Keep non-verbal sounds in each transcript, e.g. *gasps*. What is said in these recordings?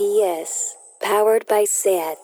RPS, powered by SAT.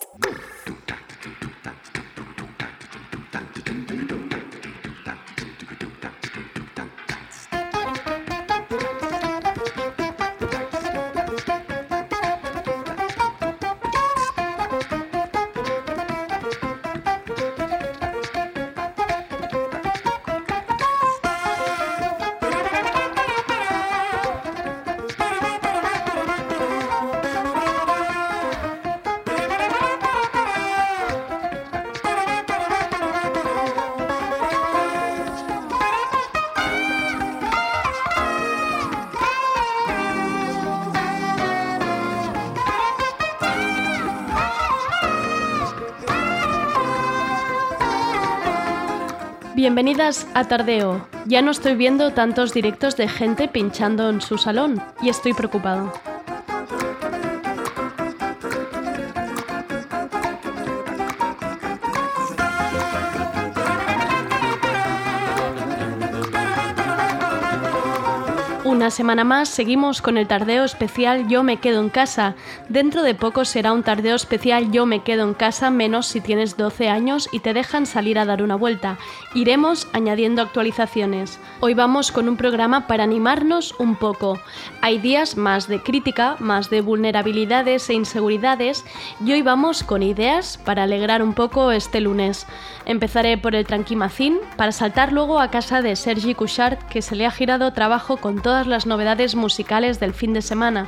Bienvenidas a Tardeo. Ya no estoy viendo tantos directos de gente pinchando en su salón y estoy preocupado. Una semana más seguimos con el tardeo especial Yo me quedo en casa. Dentro de poco será un tardeo especial Yo me quedo en casa menos si tienes 12 años y te dejan salir a dar una vuelta. Iremos añadiendo actualizaciones. Hoy vamos con un programa para animarnos un poco. Hay días más de crítica, más de vulnerabilidades e inseguridades y hoy vamos con ideas para alegrar un poco este lunes. Empezaré por el Tranquimacín para saltar luego a casa de Sergi Couchard que se le ha girado trabajo con todas las novedades musicales del fin de semana.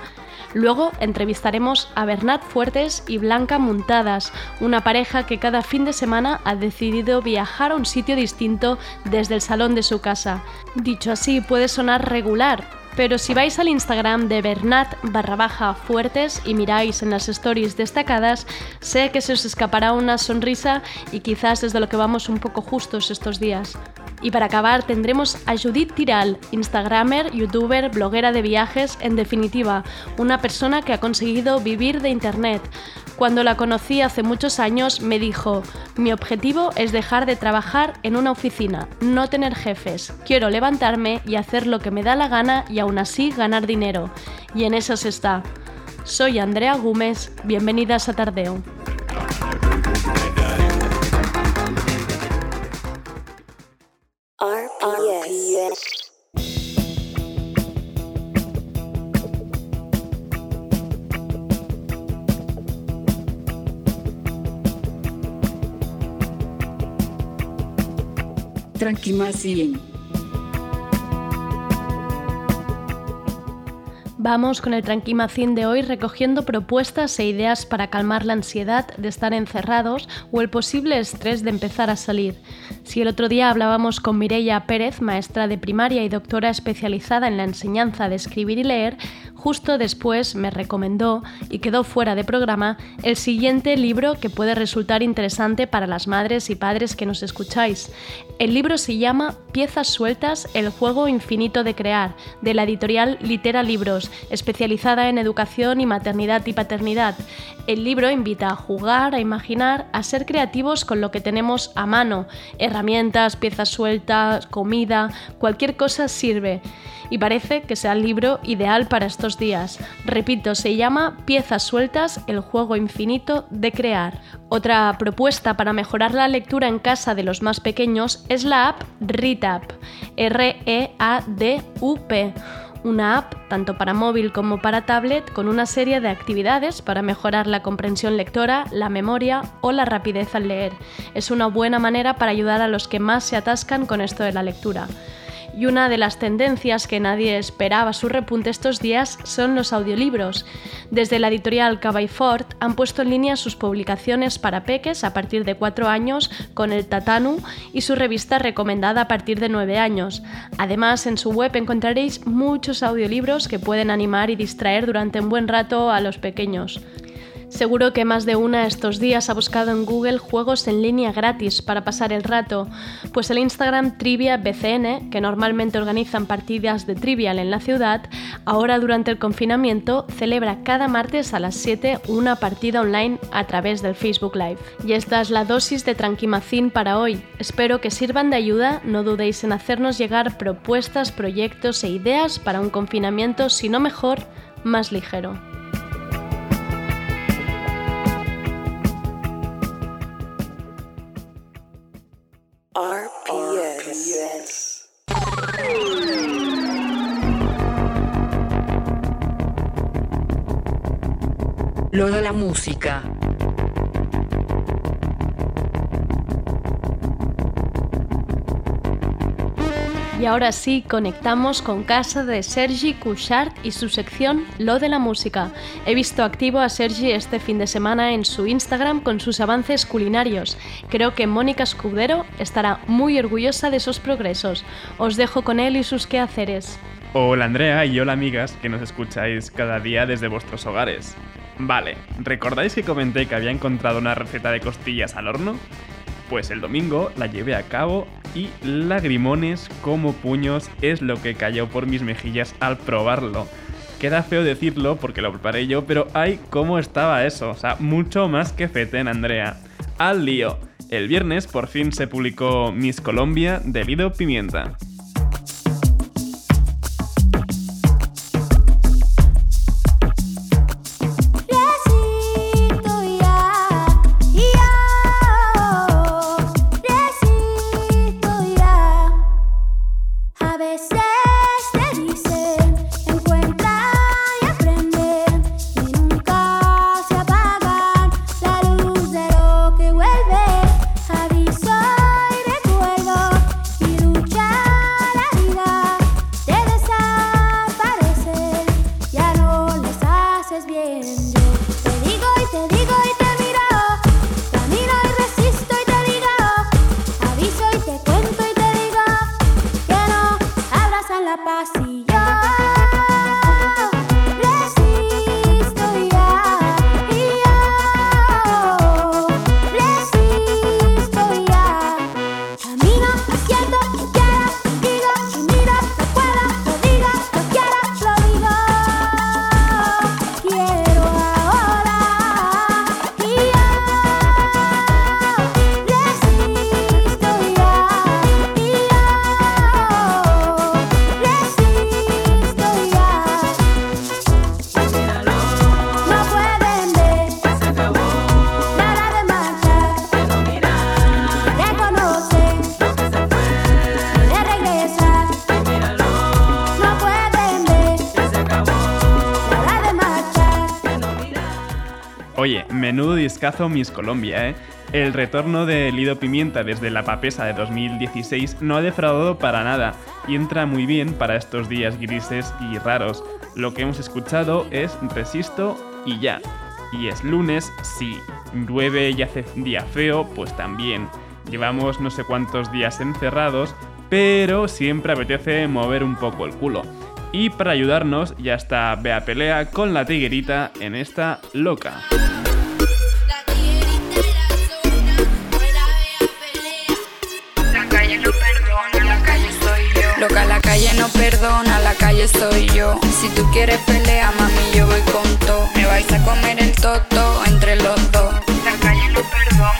Luego entrevistaremos a Bernat Fuertes y Blanca Muntadas, una pareja que cada fin de semana ha decidido viajar a un sitio distinto desde el salón de su casa. Dicho así, puede sonar regular, pero si vais al Instagram de Bernat barra baja fuertes y miráis en las stories destacadas, sé que se os escapará una sonrisa y quizás desde lo que vamos un poco justos estos días. Y para acabar tendremos a Judith Tiral, Instagramer, youtuber, bloguera de viajes, en definitiva, una persona que ha conseguido vivir de Internet. Cuando la conocí hace muchos años me dijo, mi objetivo es dejar de trabajar en una oficina, no tener jefes, quiero levantarme y hacer lo que me da la gana y aún así ganar dinero. Y en eso se está. Soy Andrea Gómez, bienvenidas a Tardeo. Vamos con el Tranquimacín de hoy recogiendo propuestas e ideas para calmar la ansiedad de estar encerrados o el posible estrés de empezar a salir. Si el otro día hablábamos con Mireia Pérez, maestra de primaria y doctora especializada en la enseñanza de escribir y leer, justo después me recomendó y quedó fuera de programa el siguiente libro que puede resultar interesante para las madres y padres que nos escucháis. El libro se llama Piezas sueltas, el juego infinito de crear, de la editorial Litera Libros, especializada en educación y maternidad y paternidad. El libro invita a jugar, a imaginar, a ser creativos con lo que tenemos a mano, herramientas, piezas sueltas, comida, cualquier cosa sirve y parece que sea el libro ideal para estos días. Repito, se llama Piezas sueltas, el juego infinito de crear. Otra propuesta para mejorar la lectura en casa de los más pequeños es la app ReadUp, R-E-A-D-U-P una app tanto para móvil como para tablet con una serie de actividades para mejorar la comprensión lectora, la memoria o la rapidez al leer. Es una buena manera para ayudar a los que más se atascan con esto de la lectura. Y una de las tendencias que nadie esperaba su repunte estos días son los audiolibros. Desde la editorial Fort han puesto en línea sus publicaciones para peques a partir de 4 años con el Tatanu y su revista recomendada a partir de 9 años. Además, en su web encontraréis muchos audiolibros que pueden animar y distraer durante un buen rato a los pequeños. Seguro que más de una estos días ha buscado en Google juegos en línea gratis para pasar el rato, pues el Instagram Trivia BCN, que normalmente organizan partidas de trivial en la ciudad, ahora durante el confinamiento celebra cada martes a las 7 una partida online a través del Facebook Live. Y esta es la dosis de Tranquimacín para hoy. Espero que sirvan de ayuda, no dudéis en hacernos llegar propuestas, proyectos e ideas para un confinamiento, si no mejor, más ligero. RPS. Lo de la música. Y ahora sí, conectamos con casa de Sergi Couchard y su sección Lo de la música. He visto activo a Sergi este fin de semana en su Instagram con sus avances culinarios. Creo que Mónica Escudero estará muy orgullosa de sus progresos. Os dejo con él y sus quehaceres. Hola Andrea y hola amigas que nos escucháis cada día desde vuestros hogares. Vale, ¿recordáis que comenté que había encontrado una receta de costillas al horno? Pues el domingo la llevé a cabo y lagrimones como puños es lo que cayó por mis mejillas al probarlo. Queda feo decirlo porque lo preparé yo, pero ay, cómo estaba eso. O sea, mucho más que feten, Andrea. Al lío. El viernes por fin se publicó Miss Colombia de Lido Pimienta. Miss Colombia, ¿eh? El retorno de Lido Pimienta desde la papesa de 2016 no ha defraudado para nada y entra muy bien para estos días grises y raros. Lo que hemos escuchado es Resisto y ya. Y es lunes, sí. Llueve y hace día feo, pues también. Llevamos no sé cuántos días encerrados, pero siempre apetece mover un poco el culo. Y para ayudarnos ya está Bea Pelea con la tiguerita en esta loca. Loca, la calle no perdona, la calle soy yo. Si tú quieres pelea, mami, yo voy con todo. Me vais a comer el toto entre los dos. La calle no perdona,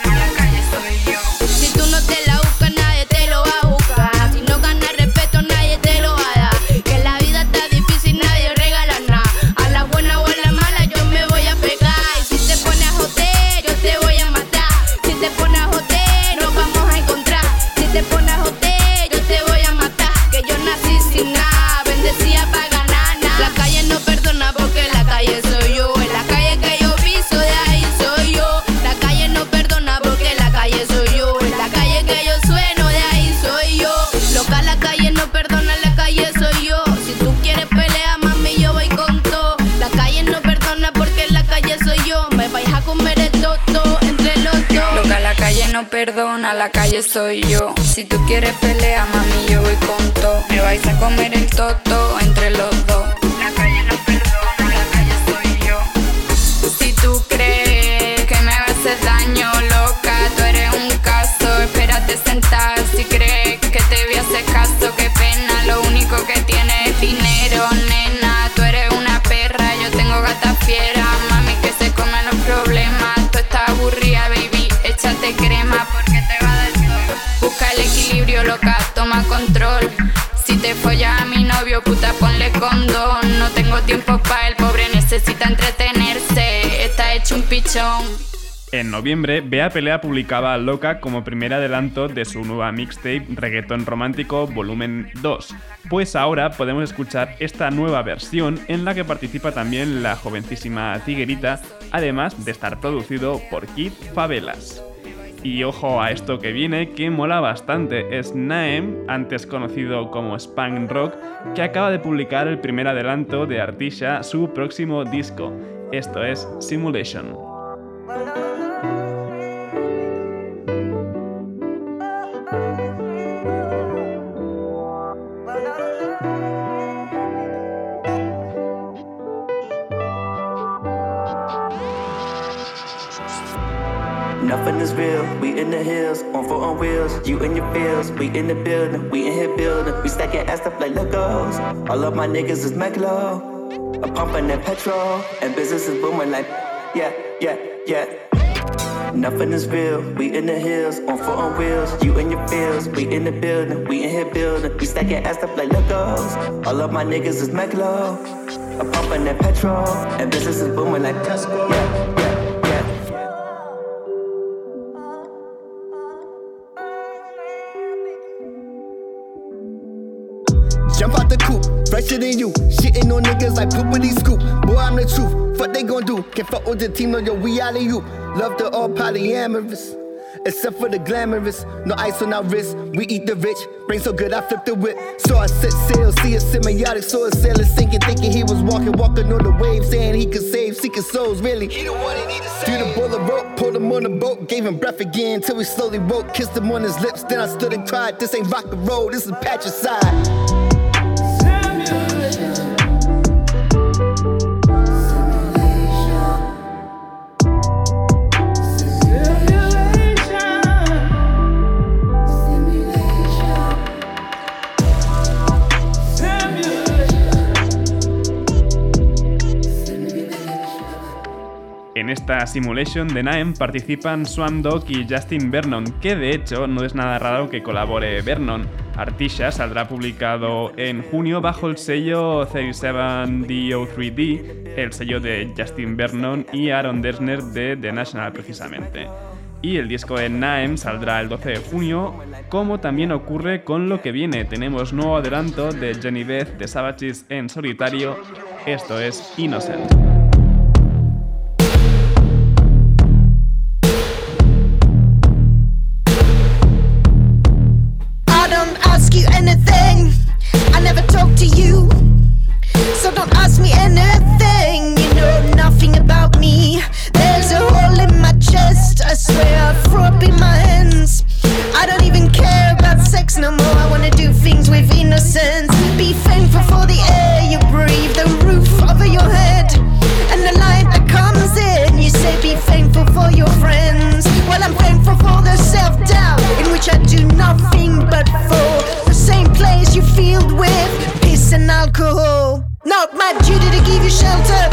perdona, la calle soy yo. Si tú quieres pelea, mami, yo voy con todo. Me vais a comer el toto entre los dos. La calle no perdona, la calle soy yo. Si tú crees que me vas a hacer daño, loca, tú eres un caso. Espérate sentar si tiempo el pobre, necesita entretenerse. Está hecho un pichón. En noviembre, Bea Pelea publicaba Loca como primer adelanto de su nueva mixtape Reggaeton Romántico Volumen 2, pues ahora podemos escuchar esta nueva versión en la que participa también la jovencísima Tiguerita, además de estar producido por Kid Favelas. Y ojo a esto que viene, que mola bastante, es Naem, antes conocido como Spank Rock, que acaba de publicar el primer adelanto de Artisha, su próximo disco. Esto es Simulation. Nothing is real. We in the hills, on foot on wheels. You in your fields, we in the building. We in here building. We stacking ass stuff like Legos. All of my niggas is Megalo. I'm pumping that petrol, and business is booming like, yeah, yeah, yeah. Nothing is real. We in the hills, on foot on wheels. You in your fields, we in the building. We in here building. We stacking ass stuff like Legos. All of my niggas is Megalo. I'm pumping that petrol, and business is booming like, yeah, fresher than you. Shitting on niggas like poopity scoop. Boy, I'm the truth. What they gon' do? Can't fuck with the team, no, yo, we out of you. Love the all polyamorous. Except for the glamorous, no ice on our wrist. We eat the rich, brain so good I flip the whip. So I set sail, see a semiotic, saw a sailor sinking, thinking he was walking, walking on the waves, saying he could save, seeking souls. Really, he the one he need to save. Threw the bullet rope, pulled him on the boat, gave him breath again till he slowly woke. Kissed him on his lips, then I stood and cried. This ain't rock and roll, this is patricide. En esta simulation de Naem participan Swam Dog y Justin Vernon, que de hecho no es nada raro que colabore Vernon. Artisha saldrá publicado en junio bajo el sello 37DO3D, el sello de Justin Vernon y Aaron Dessner de The National precisamente. Y el disco de Naem saldrá el 12 de junio, como también ocurre con lo que viene. Tenemos nuevo adelanto de Jenny Beth de Savages en solitario, esto es Innocent. El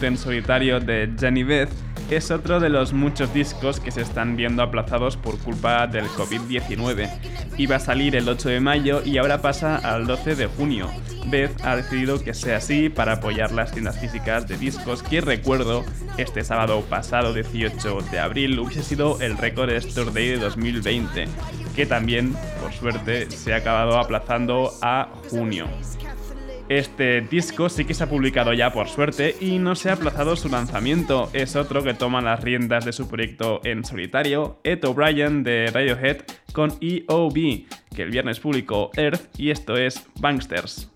debut en solitario de Jenny Beth, es otro de los muchos discos que se están viendo aplazados por culpa del COVID-19. Iba a salir el 8 de mayo y ahora pasa al 12 de junio. Beth ha decidido que sea así para apoyar las tiendas físicas de discos que recuerdo este sábado pasado 18 de abril hubiese sido el récord Store Day de 2020, que también, por suerte, se ha acabado aplazando a junio. Este disco sí que se ha publicado ya por suerte y no se ha aplazado su lanzamiento. Es otro que toma las riendas de su proyecto en solitario, Ed O'Brien de Radiohead con EOB, que el viernes publicó Earth y esto es Banksters.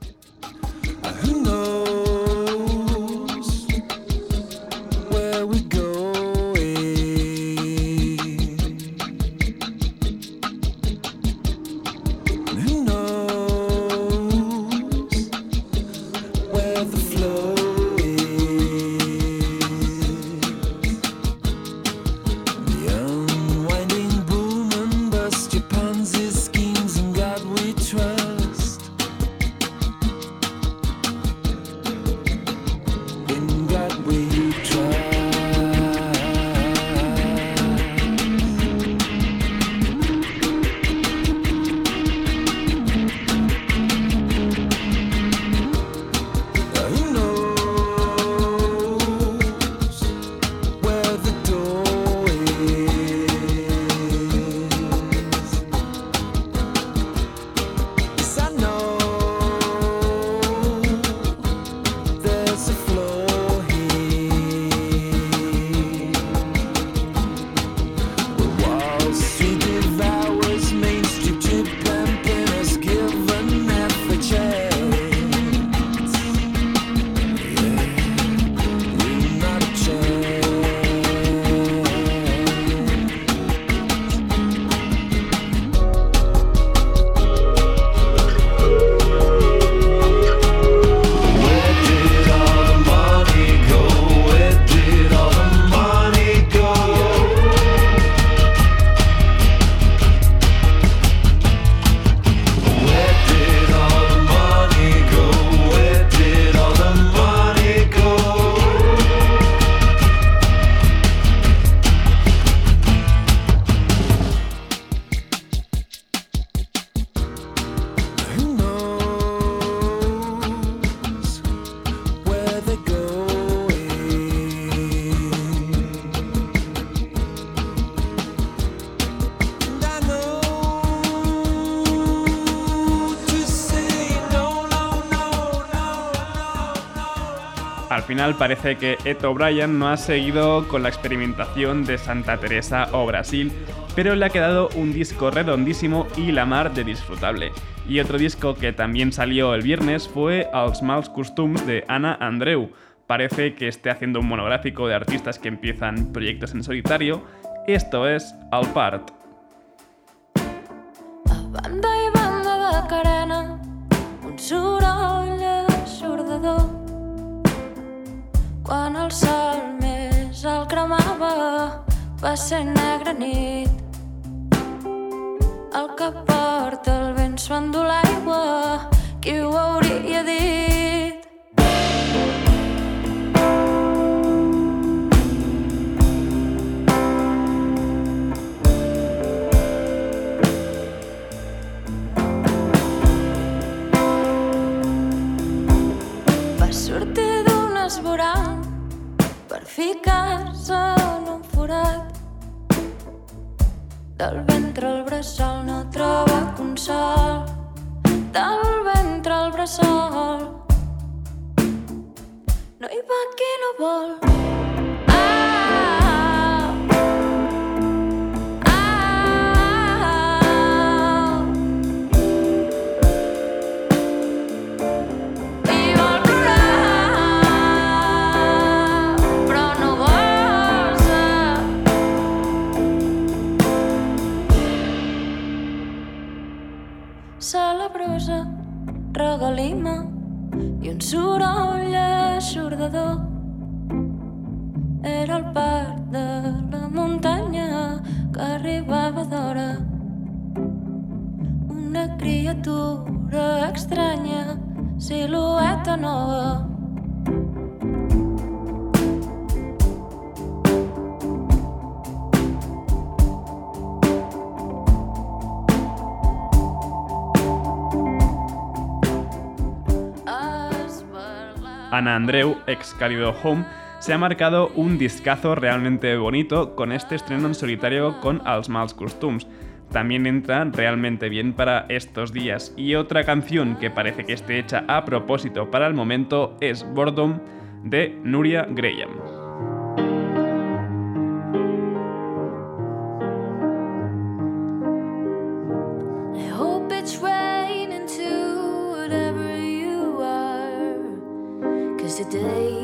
Parece que Ed O'Brien no ha seguido con la experimentación de Santa Teresa o Brasil, pero le ha quedado un disco redondísimo y la mar de disfrutable. Y otro disco que también salió el viernes fue Els Mals Costums de Ana Andreu. Parece que esté haciendo un monográfico de artistas que empiezan proyectos en solitario. Esto es Al Part. Quan el sol més el cremava, va ser negra nit. El que porta el vent endú l'aigua, qui ho hauria dit? Sortir d'un esborant per ficar-se en un forat. Del ventre al bressol no troba consol. Del ventre al bressol no hi va qui no vol. regalima i un soroll aixordador. Era el parc de la muntanya que arribava d'hora. Una criatura estranya, silueta nova. Ana Andreu, ex Cálido Home, se ha marcado un discazo realmente bonito con este estreno en solitario con Els Mals Costums. También entra realmente bien para estos días. Y otra canción que parece que esté hecha a propósito para el momento es Boredom de Nuria Graham. day.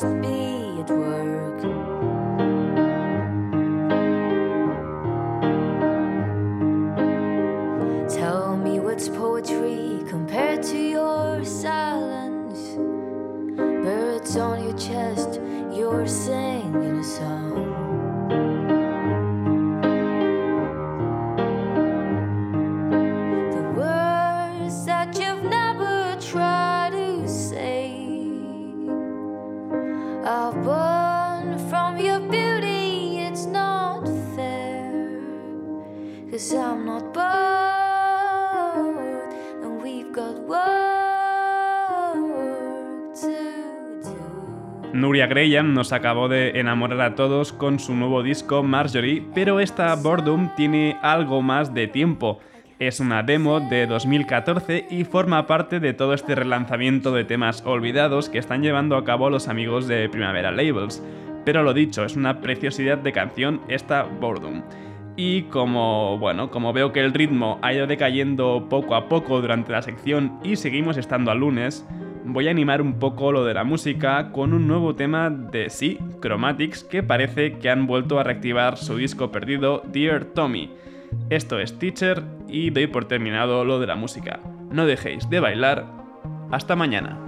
just be Graham nos acabó de enamorar a todos con su nuevo disco Marjorie, pero esta Boredom tiene algo más de tiempo. Es una demo de 2014 y forma parte de todo este relanzamiento de temas olvidados que están llevando a cabo los amigos de Primavera Labels. Pero lo dicho, es una preciosidad de canción esta Boredom. Y como, bueno, como veo que el ritmo ha ido decayendo poco a poco durante la sección y seguimos estando al lunes, voy a animar un poco lo de la música con un nuevo tema de sí, Chromatics, que parece que han vuelto a reactivar su disco perdido Dear Tommy. Esto es Teacher y doy por terminado lo de la música. No dejéis de bailar. Hasta mañana.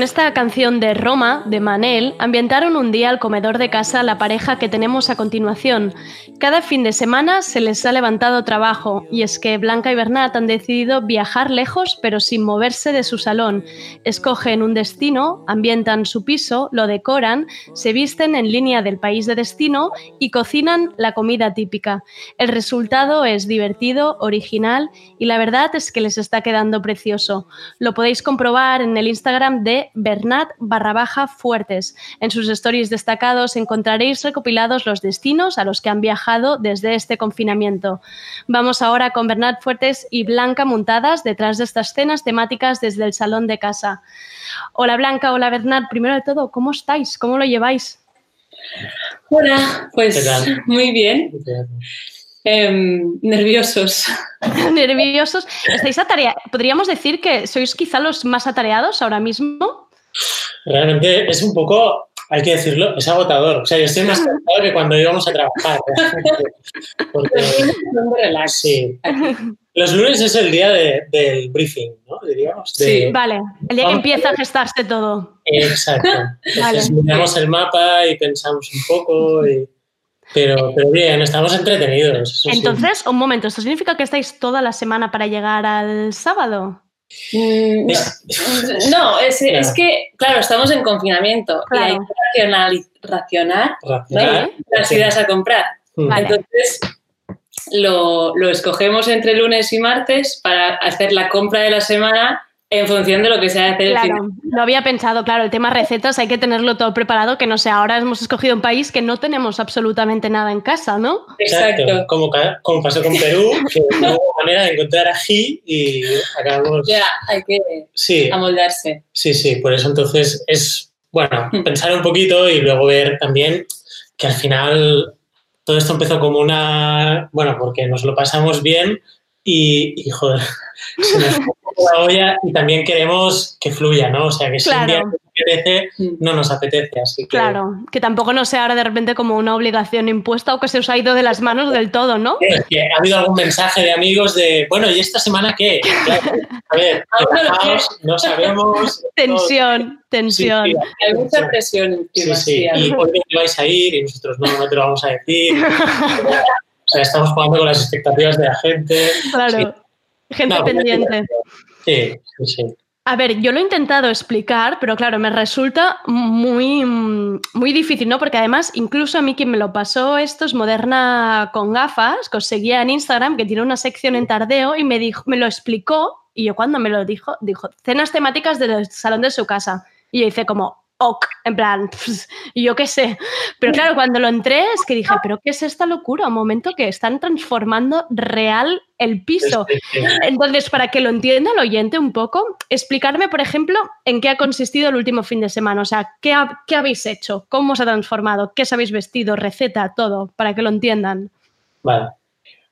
con esta canción de Roma, de Manel, ambientaron un día al comedor de casa la pareja que tenemos a continuación. Cada fin de semana se les ha levantado trabajo, y es que Blanca y Bernat han decidido viajar lejos pero sin moverse de su salón. Escogen un destino, ambientan su piso, lo decoran, se visten en línea del país de destino y cocinan la comida típica. El resultado es divertido, original y la verdad es que les está quedando precioso. Lo podéis comprobar en el Instagram de Bernat barra baja fuertes. En sus stories destacados encontraréis recopilados los destinos a los que han viajado desde este confinamiento. Vamos ahora con Bernat Fuertes y Blanca montadas detrás de estas escenas temáticas desde el salón de casa. Hola Blanca, hola Bernat. Primero de todo, ¿cómo estáis? ¿Cómo lo lleváis? Hola, pues ¿Qué tal? muy bien. Em, nerviosos. *laughs* ¿Nerviosos? ¿Estáis atareados? ¿Podríamos decir que sois quizá los más atareados ahora mismo? Realmente es un poco, hay que decirlo, es agotador. O sea, yo estoy más cansado que cuando íbamos a trabajar. *laughs* Porque, sí. Los lunes es el día de- del briefing, ¿no? Diríamos. de- Sí, vale. El día que empieza a gestarse todo. Exacto. Entonces Vale. miramos el mapa y pensamos un poco, y- pero, pero bien, estamos entretenidos. sí. Entonces, un momento, ¿esto significa que estáis toda la semana para llegar al sábado? Mm, No, es, *laughs* es Claro. que, claro, estamos en confinamiento y hay que racionali- racionar ¿no? las ideas a comprar. Vale. Entonces, lo, lo escogemos entre lunes y martes para hacer la compra de la semana en función de lo que sea hacer el fin Claro, lo había pensado, claro, el tema recetas hay que tenerlo todo preparado, que no sé, ahora hemos escogido un país que no tenemos absolutamente nada en casa, ¿no? Exacto. Como, ca- como pasó con Perú, que no hubo *laughs* manera de encontrar ají y acabamos. Ya, hay que Sí. amoldarse. Sí, sí, por eso entonces es, bueno, *laughs* pensar un poquito y luego ver también que al final todo esto empezó como una, bueno, porque nos lo pasamos bien y, y, joder, *laughs* se nos la olla y también queremos que fluya, ¿no? O sea, que si un día apetece, no nos apetece, así que... Claro, que tampoco no sea ahora de repente como una obligación impuesta o que se os ha ido de las manos del todo, ¿no? Es que ha habido algún mensaje de amigos de, bueno, ¿y esta semana qué? *laughs* Claro, a ver, *laughs* relajaos, no sabemos. Tensión, *laughs* tensión. Sí, sí, Hay mucha presión Sí, sí. sí, Y hoy vais a ir y nosotros no, no te lo vamos a decir. O sea, estamos jugando con las expectativas de la gente. Claro, gente No, pendiente. Sí, sí, sí. A ver, yo lo he intentado explicar, pero claro, me resulta muy, muy difícil, ¿no? Porque además, incluso a mí quien me lo pasó esto es Moderna con gafas, que os seguía en Instagram, que tiene una sección en tardeo y me, dijo, me lo explicó, y yo cuando me lo dijo, dijo, cenas temáticas del salón de su casa. Y yo hice como, ok, en plan, y yo qué sé. Pero claro, cuando lo entré es que dije, pero ¿qué es esta locura? Un momento que están transformando real el piso. Entonces, para que lo entienda el oyente un poco, explicarme, por ejemplo, en qué ha consistido el último fin de semana. O sea, ¿qué, ha- qué habéis hecho? ¿Cómo se ha transformado? ¿Qué os habéis vestido? Receta, todo, para que lo entiendan. Vale.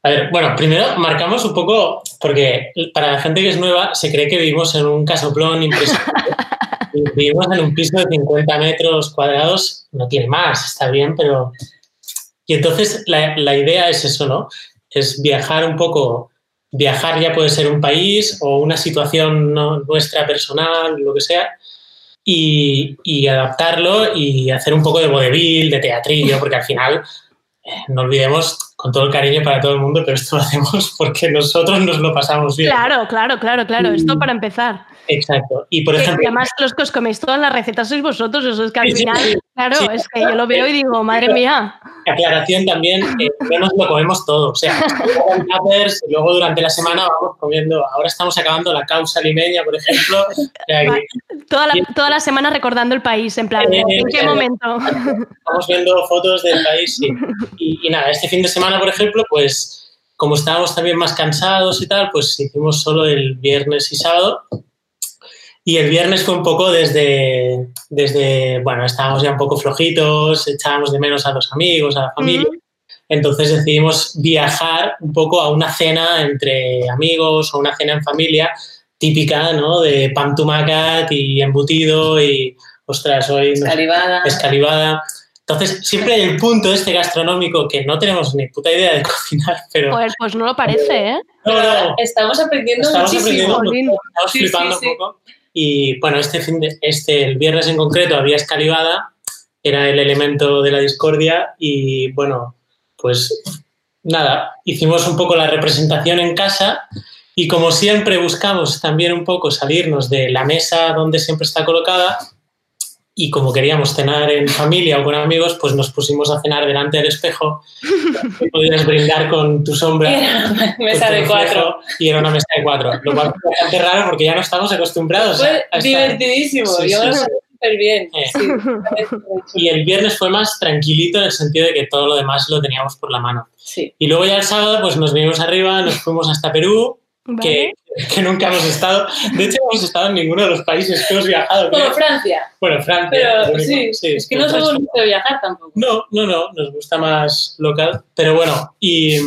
A ver, bueno, primero marcamos un poco, porque para la gente que es nueva se cree que vivimos en un casoplón impresionante. *laughs* Vivimos en un piso de 50 metros cuadrados, no tiene más, está bien, pero... Y entonces la, la idea es eso, ¿no? Es viajar un poco, viajar ya puede ser un país o una situación no- nuestra personal, lo que sea, y, y adaptarlo y hacer un poco de vodevil, de teatrillo, porque al final, eh, no olvidemos con todo el cariño para todo el mundo, pero esto lo hacemos *laughs* porque nosotros nos lo pasamos bien. Claro, claro, claro, claro. Esto para empezar. Exacto. Y por ejemplo, además los que os coméis todas las recetas sois vosotros, eso es que al sí, final, sí. claro, Sí. es que yo lo veo y digo, madre mía. aclaración también, eh, *laughs* no nos lo comemos todo. O sea, y luego durante la semana vamos comiendo. Ahora estamos acabando la causa limeña, por ejemplo. O sea, que *laughs* Toda la, toda la semana recordando el país, en plan, Eh, ¿en qué eh, momento? *laughs* Estamos viendo fotos del país y, y nada, este fin de semana, por ejemplo, pues como estábamos también más cansados y tal, pues hicimos solo el viernes y sábado. Y el viernes fue un poco desde, desde, bueno, estábamos ya un poco flojitos, echábamos de menos a los amigos, a la familia. Entonces decidimos viajar un poco a una cena entre amigos o una cena en familia típica, ¿no? De pan tumacat y embutido y, ostras, hoy... Escalivada. Escalivada. Entonces, siempre hay el punto este gastronómico que no tenemos ni puta idea de *laughs* cocinar, pero... Joder, pues no lo parece, ¿eh? No, no, Estamos aprendiendo estamos muchísimo. aprendiendo, estamos Sí, flipando sí, sí. un poco. Y bueno, este, fin de, este, el viernes en concreto había escalivada, era el elemento de la discordia y bueno, pues nada, hicimos un poco la representación en casa y como siempre buscamos también un poco salirnos de la mesa donde siempre está colocada y como queríamos cenar en familia o con amigos, pues nos pusimos a cenar delante del espejo *laughs* y podías brindar con tu sombra. Era mesa de cuatro. Y era una mesa de cuatro, lo cual fue bastante raro porque ya no estamos acostumbrados. Fue a divertidísimo. Sí, Yo sí, sí. súper bien. Eh. Y el viernes fue más tranquilito en el sentido de que todo lo demás lo teníamos por la mano. Y luego ya el sábado pues nos vinimos arriba, nos fuimos hasta Perú, que, que nunca hemos estado. De hecho, no hemos estado en ninguno de los países que hemos viajado. Como. Francia. Bueno, Francia. Pero sí, es que no somos mucho de viajar tampoco. No, no, no, nos gusta más local. Pero bueno, y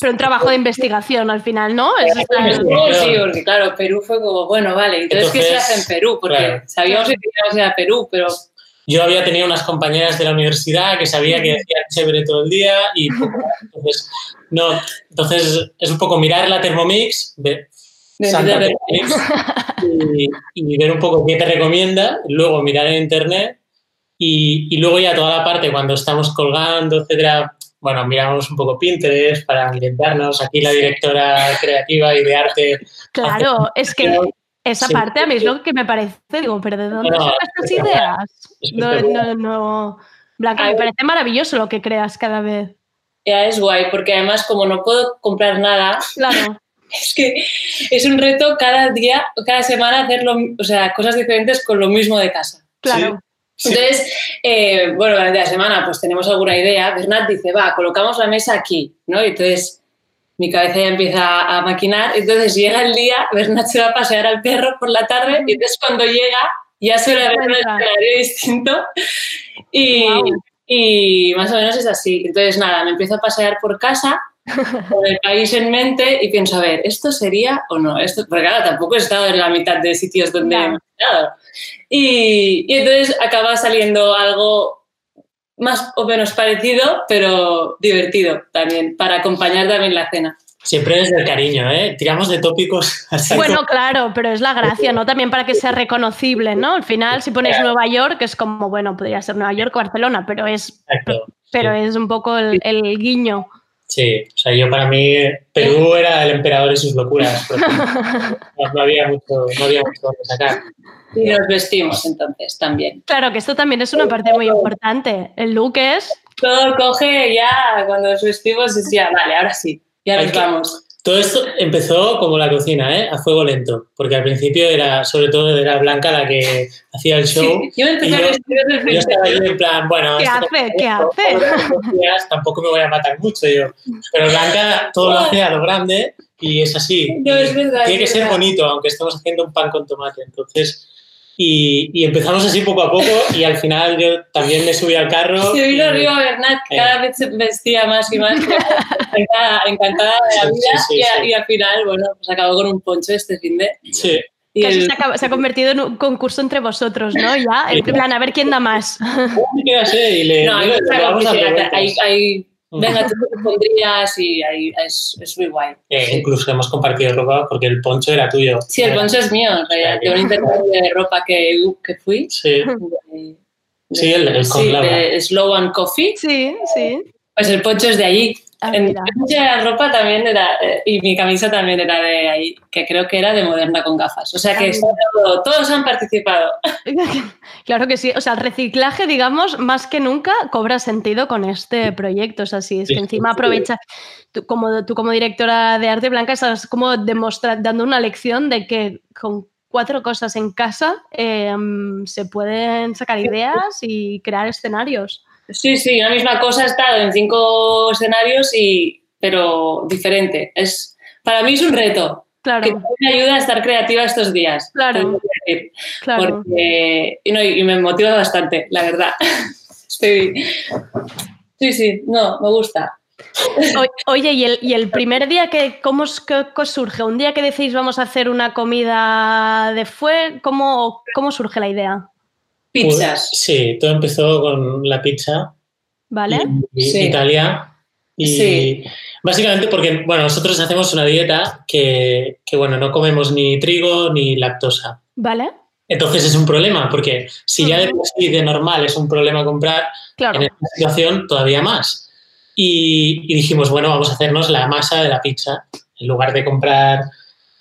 Pero un trabajo de investigación al final, ¿no? Es estar- Oh, sí, porque claro, Perú fue como, bueno, vale, entonces, ¿qué se Entonces, hace en Perú? Porque claro. sabíamos que teníamos ir a Perú, pero yo había tenido unas compañeras de la universidad que sabía que decían chévere todo el día y *laughs* entonces, no, entonces es un poco mirar la Thermomix, ver Santa de- Thermomix *laughs* y, y ver un poco qué te recomienda, luego mirar en internet y, y luego ya toda la parte cuando estamos colgando, etcétera, bueno, miramos un poco Pinterest para ambientarnos. Aquí la directora creativa y de arte. Claro, es que esa Sí. parte a mí es lo que me parece, digo, pero ¿de dónde No, sacas estas ideas? No, no, no. Blanca, me parece maravilloso lo que creas cada vez. ya es guay, porque además como no puedo comprar nada, Claro. *laughs* es que es un reto cada día, cada semana hacer lo, o sea, cosas diferentes con lo mismo de casa. Claro. Entonces, eh, bueno, durante la semana pues tenemos alguna idea. Bernat dice, va, colocamos la mesa aquí, ¿no? Y entonces mi cabeza ya empieza a maquinar. Entonces llega el día, Bernat se va a pasear al perro por la tarde y entonces cuando llega ya suele haber un escenario distinto. Y, y más o menos es así. Entonces, nada, me empiezo a pasear por casa *laughs* con el país en mente y pienso, a ver, ¿esto sería o no? Esto, porque claro, tampoco he estado en la mitad de sitios donde Ya. he estado. Y, y entonces acaba saliendo algo más o menos parecido, pero divertido también, para acompañar también la cena. Siempre desde el cariño, ¿eh? Tiramos de tópicos. *laughs* Bueno, claro, pero es la gracia, ¿no? También para que sea reconocible, ¿no? Al final, si pones Nueva York, es como, bueno, podría ser Nueva York o Barcelona, pero es, Exacto. pero es un poco el, el guiño. Sí, o sea, yo para mí Perú era el emperador y sus locuras. *laughs* no, no había mucho, no había mucho donde sacar. Y nos vestimos entonces también. Claro, que esto también es una parte muy importante. El look es... Todo coge ya, cuando nos vestimos, es ya, vale, ahora sí, ya nos que- vamos. Todo esto empezó como la cocina, ¿eh? A fuego lento, porque al principio era, sobre todo, era Blanca la que hacía el show. Sí, yo me empecé y a yo- vestir desde el Yo estaba ahí principio. en plan, bueno, ¿Qué hace? ¿Qué hace? tampoco me voy a matar mucho yo. Pero Blanca todo lo hace a lo grande y es así. No, es verdad, Tiene que es ser verdad. bonito, aunque estemos haciendo un pan con tomate. Entonces, y, y empezamos así poco a poco y al final yo también me subí al carro. *laughs* Se vino arriba Bernat, que Eh. cada vez se vestía más y más, encantada, encantada de la vida, sí, sí, y, a- sí. y al final, bueno, pues acabó con un poncho este fin de... Sí. Y Casi el- se, acaba- se ha convertido en un concurso entre vosotros, ¿no? Ya, en plan, a ver quién da más. *laughs* Me así y le, No, hay le- mucha le vamos vueltas. hay, hay- venga, tú te pondrías y hay- es, es muy guay. Eh, Incluso hemos compartido ropa porque el poncho era tuyo. Sí, el poncho es mío, en realidad, de un intercambio de ropa que, que fui. Sí. de- Sí, el, el con sí, Laura. de Slow and Coffee. Sí, sí. Pues el poncho es de allí. Ah, En mucha ropa también era, eh, y mi camisa también era de ahí, que creo que era de moderna con gafas. O sea que Ah, todo- todos han participado. *laughs* Claro que sí. O sea, el reciclaje, digamos, más que nunca cobra sentido con este proyecto. O sea, sí, es que encima aprovecha. Tú como, tú como directora de arte blanca estás como dando una lección de que con cuatro cosas en casa eh, se pueden sacar ideas y crear escenarios. Sí, sí, una misma cosa ha estado en cinco escenarios, y, pero diferente. Es, para mí es un reto. Claro. Que me ayuda a estar creativa estos días. Claro. decir. Claro. Porque, y, no, y me motiva bastante, la verdad. *laughs* Estoy... Sí, sí, no, me gusta. Oye, ¿y el, y el primer día que cómo, es- surge? ¿Un día que decís vamos a hacer una comida de fue? ¿Cómo, cómo surge la idea? Pizzas. Pues, sí, todo empezó con la pizza. ¿Vale? y Sí. Italia. Y Sí. básicamente porque, bueno, nosotros hacemos una dieta que, que, bueno, no comemos ni trigo ni lactosa. ¿Vale? Entonces es un problema, porque si ya de por sí de normal es un problema comprar, Claro. en esta situación todavía más. Y, y dijimos, bueno, vamos a hacernos la masa de la pizza en lugar de comprar.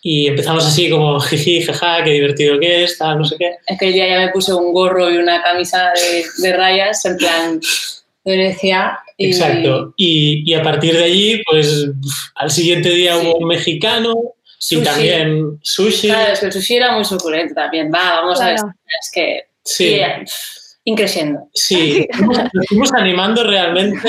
Y empezamos así como, jiji, jaja, qué divertido que es, tal, no sé qué. Aquel día ya me puse un gorro y una camisa de, de rayas, en plan de Venecia. Y, Exacto. Y, y a partir de allí, pues al siguiente día hubo un mexicano y Sushi. también sushi. Claro, es que el sushi era muy suculento también. Va, vamos a ver. Es que. Sí. y, increciendo. Sí, nos nos fuimos animando realmente.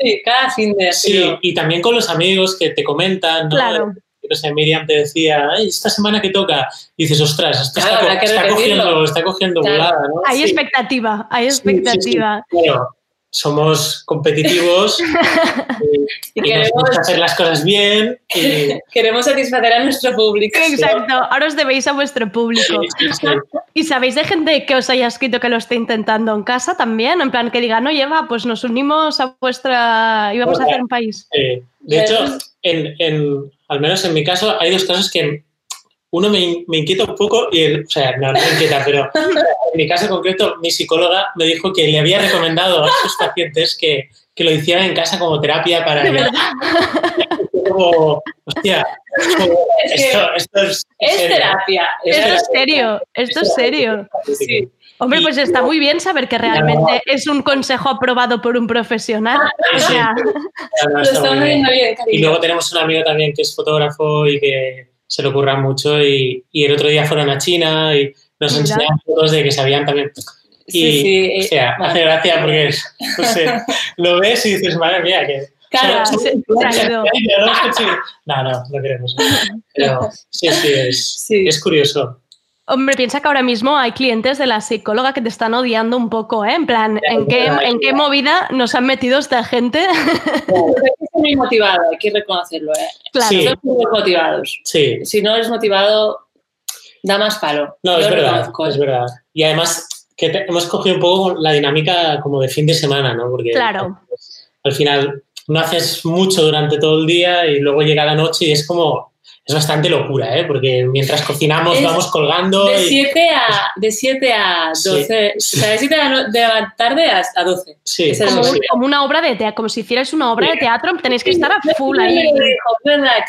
Sí, cada fin de Sí, y también con los amigos que te comentan, ¿no? Claro. No sé, Miriam te decía, "Ay, esta semana que toca, y dices, ostras, esto Claro, está, co- cogiendo, está cogiendo Claro. volada, ¿no? Hay Sí, expectativa, hay sí, sí, sí. expectativa. Claro, somos competitivos *laughs* y, Y y nos queremos- gusta hacer las cosas bien. Y, *laughs* Queremos satisfacer a nuestro público. Exacto, ahora os debéis a vuestro público. sí, sí, sí. ¿Y sabéis de gente que os haya escrito que lo esté intentando en casa también? En plan, que diga, no lleva, pues nos unimos a vuestra... y vamos a hacer un país. Eh, de hecho, en, en- al menos en mi caso, hay dos cosas que uno me, me inquieta un poco y el, o sea, no, no me inquieta, pero en mi caso concreto, mi psicóloga me dijo que le había recomendado a sus pacientes que, que lo hicieran en casa como terapia para... De verdad. *laughs* Como, hostia, como, Es que esto, esto es... Es serio. terapia. es Esto es serio, esto es serio. Sí. Hombre, pues está muy bien saber que realmente es un consejo aprobado por un profesional. O Sí. sea, No, no, Lo está estamos muy bien. viendo bien, Y luego tenemos un amigo también que es fotógrafo y que se le ocurra mucho y, y el otro día fueron a China y nos Mira. enseñaban fotos de que sabían también. Y, Sí, sí, o sea, vale. hace gracia porque es- no sé, *laughs* lo ves y dices, madre mía, que... Claro, son- se- son- se ha ido. No, no, no queremos. Pero sí, sí, es, Sí. es curioso. hombre, piensa que ahora mismo hay clientes de la psicóloga que te están odiando un poco, ¿eh? En plan, ¿en qué, en qué movida nos han metido esta gente? Hay que ser muy motivado, hay que reconocerlo. ¿eh? Claro. Sí. Muy motivados. Sí, Si no eres motivado, da más palo. no, Yo es verdad, es ¿eh? verdad. Y además que te- hemos cogido un poco la dinámica como de fin de semana, ¿no? Porque Claro. al final no haces mucho durante todo el día y luego llega la noche y es como, es bastante locura, ¿eh? Porque mientras cocinamos Es vamos colgando De y... 7 a, de 7 a Sí. 12, o sea, de 7 de la no- de la tarde hasta 12. Sí, Es Como, sí, un- sí. como una obra de teatro, como si hicierais una obra Sí. de teatro, tenéis que estar a full ahí.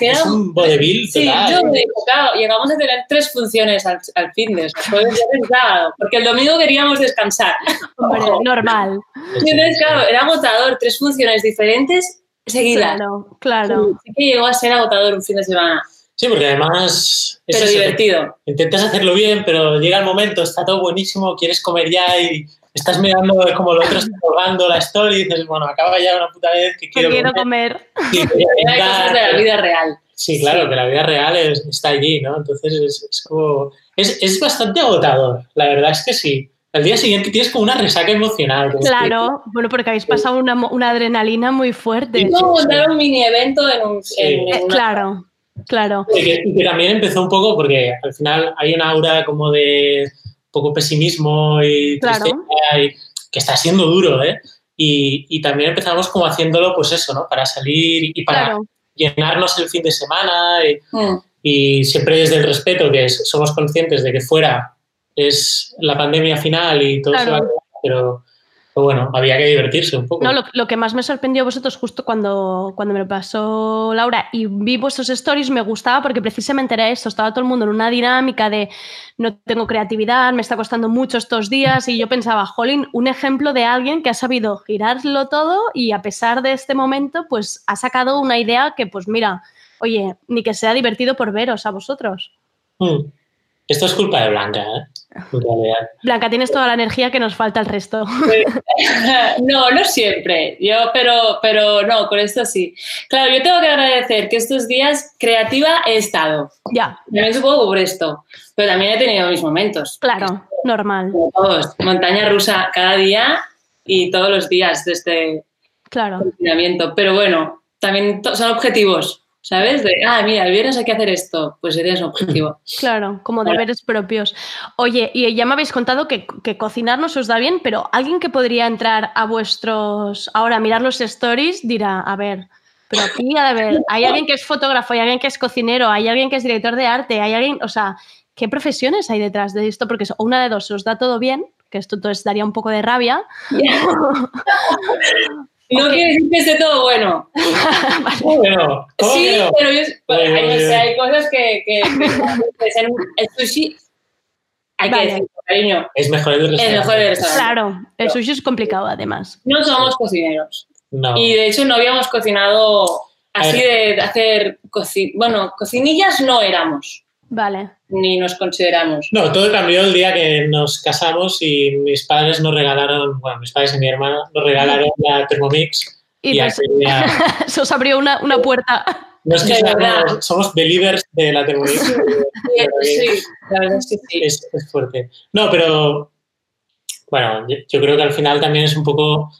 es un vodevil Sí, yo me dijo, claro, llegamos a tener tres funciones al, al fitness, jueves, viernes, sábado, porque el domingo queríamos descansar. *laughs* Hombre, normal. Y entonces, claro, era agotador, tres funciones diferentes seguidas. Claro, claro. Sí que llegó a ser agotador un fin de semana, Sí, porque además... es pero eso, divertido. Intentas hacerlo bien, pero llega el momento, está todo buenísimo, quieres comer ya y estás mirando como el otro está *laughs* colgando la story y dices, bueno, acaba ya una puta vez que quiero, quiero comer. comer. Sí, *laughs* que Hay cosas de la vida real. Sí, claro, que la vida real es- está allí, ¿no? Entonces es, es como... Es, es bastante agotador, la verdad es que sí. Al día siguiente tienes como una resaca emocional. Claro, bueno, porque habéis pasado una, adrenalina muy fuerte. Y como montar un mini evento en un... Sí. en- en Eh, una- claro, claro. que- Y que, y que también empezó un poco porque al final hay una aura como de poco pesimismo y Claro. tristeza y que está siendo duro, ¿eh? Y, y también empezamos como haciéndolo, pues eso, ¿no? Para salir y para Claro, llenarnos el fin de semana y, Mm. y siempre desde el respeto, que es- somos conscientes de que fuera es la pandemia final y todo se va a pero, Pero bueno, había que divertirse un poco. No, lo, lo que más me sorprendió a vosotros justo cuando, cuando me lo pasó Laura y vi vuestros stories me gustaba porque precisamente era esto, estaba todo el mundo en una dinámica de no tengo creatividad, me está costando mucho estos días y yo pensaba, jolín, un ejemplo de alguien que ha sabido girarlo todo y a pesar de este momento pues ha sacado una idea que pues mira, oye, ni que sea divertido por veros a vosotros. Mm. Esto es culpa de Blanca, ¿eh? Blanca, tienes toda la energía que nos falta el resto. *laughs* No, no siempre. Yo, pero, pero no, con esto sí. Claro, yo tengo que agradecer que estos días creativa he estado. Ya. También supongo por esto. Pero también he tenido mis momentos. Claro, normal. Como todos. Montaña rusa cada día y todos los días de este Claro. confinamiento. Pero bueno, también son objetivos. ¿Sabes? De, ah, mira, el viernes hay que hacer esto. Pues tienes un objetivo. *laughs* Claro, como deberes propios. Oye, y ya me habéis contado que, que cocinar no se os da bien, pero alguien que podría entrar a vuestros. Ahora, a mirar los stories, dirá, a ver, pero aquí, a ver, hay alguien que es fotógrafo, hay alguien que es cocinero, hay alguien que es director de arte, hay alguien. O sea, ¿qué profesiones hay detrás de esto? Porque una de dos, os da todo bien, que esto entonces daría un poco de rabia. *laughs* *laughs* No Ok. quiere decir que esté todo bueno. *laughs* ¿Cómo que no? ¿Cómo Sí, que no? pero yo, pues, hay, cosas que, el sushi, hay Vale. que decirlo, cariño, Es mejor el es restaurante. mejor el restaurante. Claro, el sushi es complicado además. No somos cocineros. No. Y de hecho no habíamos cocinado así de, hacer, coci- bueno, cocinillas no éramos, Vale. ni nos consideramos. No, todo cambió el día que nos casamos y mis padres nos regalaron, bueno, mis padres y mi hermana nos regalaron la Thermomix. Y Y pues- *laughs* se os abrió una, una puerta. no es que seamos- somos believers de la Thermomix. Sí, sí, la verdad es que sí. es, es fuerte. No, pero bueno, yo, yo creo que al final también es un poco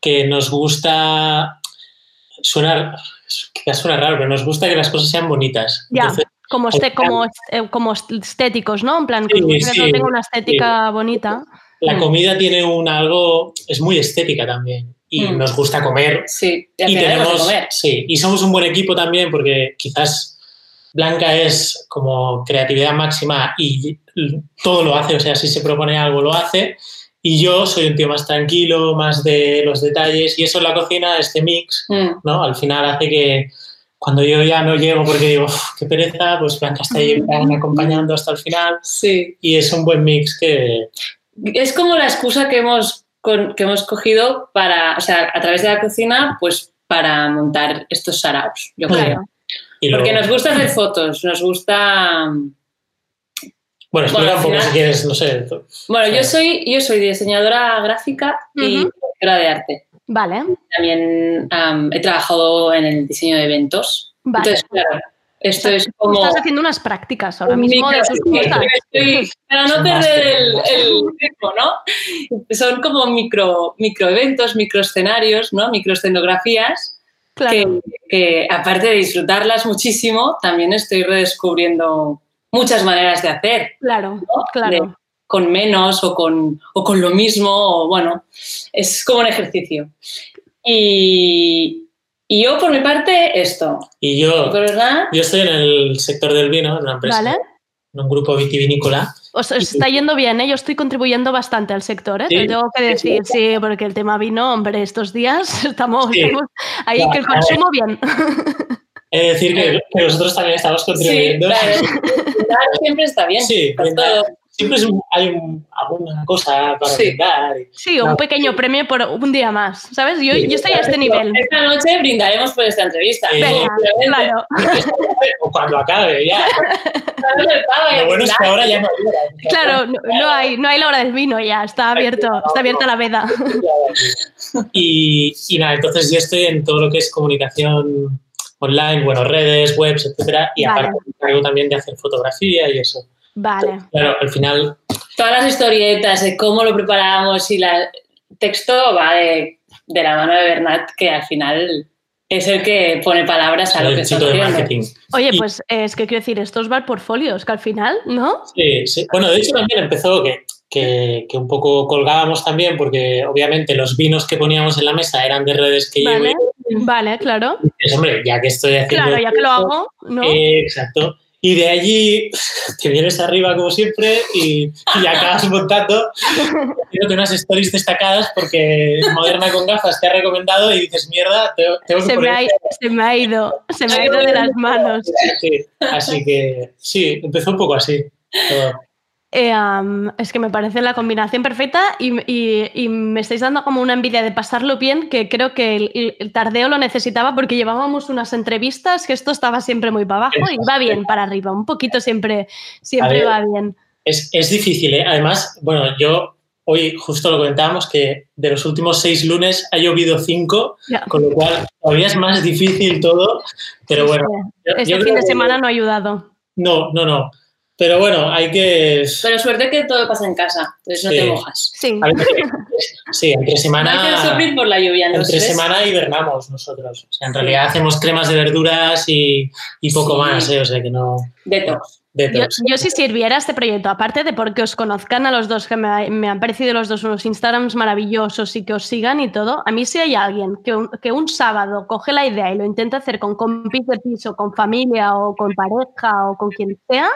que nos gusta, suena, quizás suena raro, pero nos gusta que las cosas sean bonitas. Ya, Entonces, como, este, como, eh, como estéticos, ¿no? En plan, Sí, que sí, no tenga una estética bonita. la Mm. comida tiene un algo, es muy estética también y Mm. nos gusta comer. Sí, y tenemos, comer. sí, y somos un buen equipo también porque quizás Blanca es como creatividad máxima y todo lo hace, o sea, si se propone algo lo hace. Y yo soy un tío más tranquilo, más de los detalles y eso en la cocina, este mix, Mm. ¿no? Al final hace que cuando yo ya no llego porque digo, "Uf, qué pereza, pues Blanca está ahí acompañando hasta el final Sí. y es un buen mix que... Es como la excusa que hemos, con- que hemos cogido para, o sea, a través de la cocina, pues para montar estos saraos, yo creo. y Porque luego- nos gusta hacer fotos, nos gusta... Bueno, explica Bueno, un poco final- si quieres, no sé. Bueno, yo soy, yo soy diseñadora gráfica y directora de arte. Vale, También am, he trabajado en el diseño de eventos. vale. Entonces, claro, esto O sea, es como... Estás haciendo unas prácticas ahora mismo de tus para no perder el, el ritmo, ¿no? Son como micro, microeventos, microescenarios, ¿no? Microescenografías Claro. que, que, aparte de disfrutarlas muchísimo, también estoy redescubriendo muchas maneras de hacer, Claro, ¿no? claro. Con menos o con, o con lo mismo, o bueno, es como un ejercicio. Y, y yo, por mi parte, esto. Y yo, ¿Verdad? yo estoy en el sector del vino, en una empresa, Vale. en un grupo vitivinícola. Os, os está yendo bien, ¿eh? Yo estoy contribuyendo bastante al sector, ¿eh? Sí. Te tengo que decir, sí, porque el tema vino, hombre, estos días *laughs* estamos, Sí. estamos ahí, Ya, que el consumo bien. He de decir que, que nosotros también estamos Sí, contribuyendo. claro. *laughs* Brindar siempre está bien. Sí, por brindar. todo. Siempre es un- hay un- alguna cosa para Sí. brindar. Sí, un No. pequeño premio por un día más, ¿sabes? Yo, Sí, yo estoy a este nivel. Esta noche brindaremos por esta entrevista. Venga, claro. O cuando acabe, *laughs* ya. Lo bueno es que ahora ya no ayuda. Claro, no, no hay, no hay la hora del vino ya, está abierto, está abierta la veda. Y, y nada, entonces yo estoy en todo lo que es comunicación online, bueno, redes, webs, etcétera, y Vale. aparte me encargo también de hacer fotografía y eso. Vale, Claro, al final, Todas las historietas de cómo lo preparamos y la texto va de, de la mano de Bernat, que al final es el que pone palabras a lo que el está chico de haciendo. marketing. Oye, Y- pues eh, es que quiero decir, estos va al portfolio, es que al final, ¿no? Sí, sí. Bueno, de hecho también empezó que, que, que un poco colgábamos también, porque obviamente los vinos que poníamos en la mesa eran de redes que Vale, llevo. y vale, claro. dices, hombre, ya que estoy haciendo. Claro, ya que lo hago, ¿no? eh, exacto. Y de allí *laughs* te vienes arriba como siempre y, y acabas montando creo que unas stories destacadas porque Moderna con gafas te ha recomendado y dices, mierda, tengo, tengo que Se me, poner ha, se me ha ido, se me ha ido de las manos. Sí, así que sí, empezó un poco así. todo. Eh, es que me parece la combinación perfecta y, y- y me estáis dando como una envidia de pasarlo bien, que creo que el, el tardeo lo necesitaba porque llevábamos unas entrevistas que esto estaba siempre muy para abajo y va bien para arriba, un poquito siempre, siempre ver. va bien. Es, es difícil, ¿eh? Además, bueno, yo hoy justo lo comentábamos que de los últimos seis lunes ha llovido cinco, con lo cual todavía es más difícil todo, pero bueno. Este fin de que- semana no ha ayudado. No, no, no. Pero bueno, hay que... Pero suerte que todo pasa en casa, entonces no Sí. te mojas. Sí. a ver, sí, entre No hay que semana... por la lluvia, ¿no? Entre semana hibernamos nosotros. O sea, en realidad hacemos cremas de verduras y, y poco Sí. más, ¿eh? O sea que no... Detox. Yo, yo si sirviera este proyecto, aparte de porque os conozcan a los dos, que me, me han parecido los dos unos Instagrams maravillosos y que os sigan y todo, a mí si hay alguien que un, que un sábado coge la idea y lo intenta hacer con compis de piso, con familia o con pareja o con quien sea,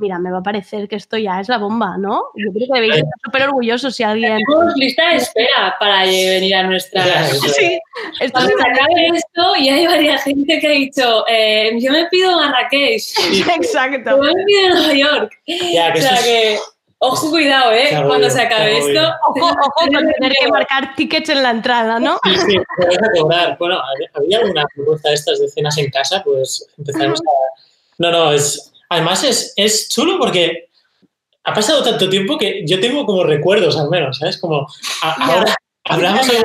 mira, me va a parecer que esto ya es la bomba, ¿no? Yo creo que debéis estar súper orgullosos si alguien... Tenemos lista de espera para venir a nuestra... Sí, esto se acabe esto, y hay varias gente que ha dicho, eh, yo me pido Marrakech, *laughs* Exacto. yo me pido Nueva York. Ya, que o sea es- que, ojo, cuidado, ¿eh? Cuando se acabe esto... Ojo, ojo con tener que marcar tickets en la entrada, ¿no? Sí, sí, te vas a cobrar. Bueno, ¿había alguna propuesta de estas de cenas en casa? Pues empezaremos a... No, no, es... Además es, es chulo porque ha pasado tanto tiempo que yo tengo como recuerdos al menos, ¿sabes? Como a- ahora hablamos... *laughs*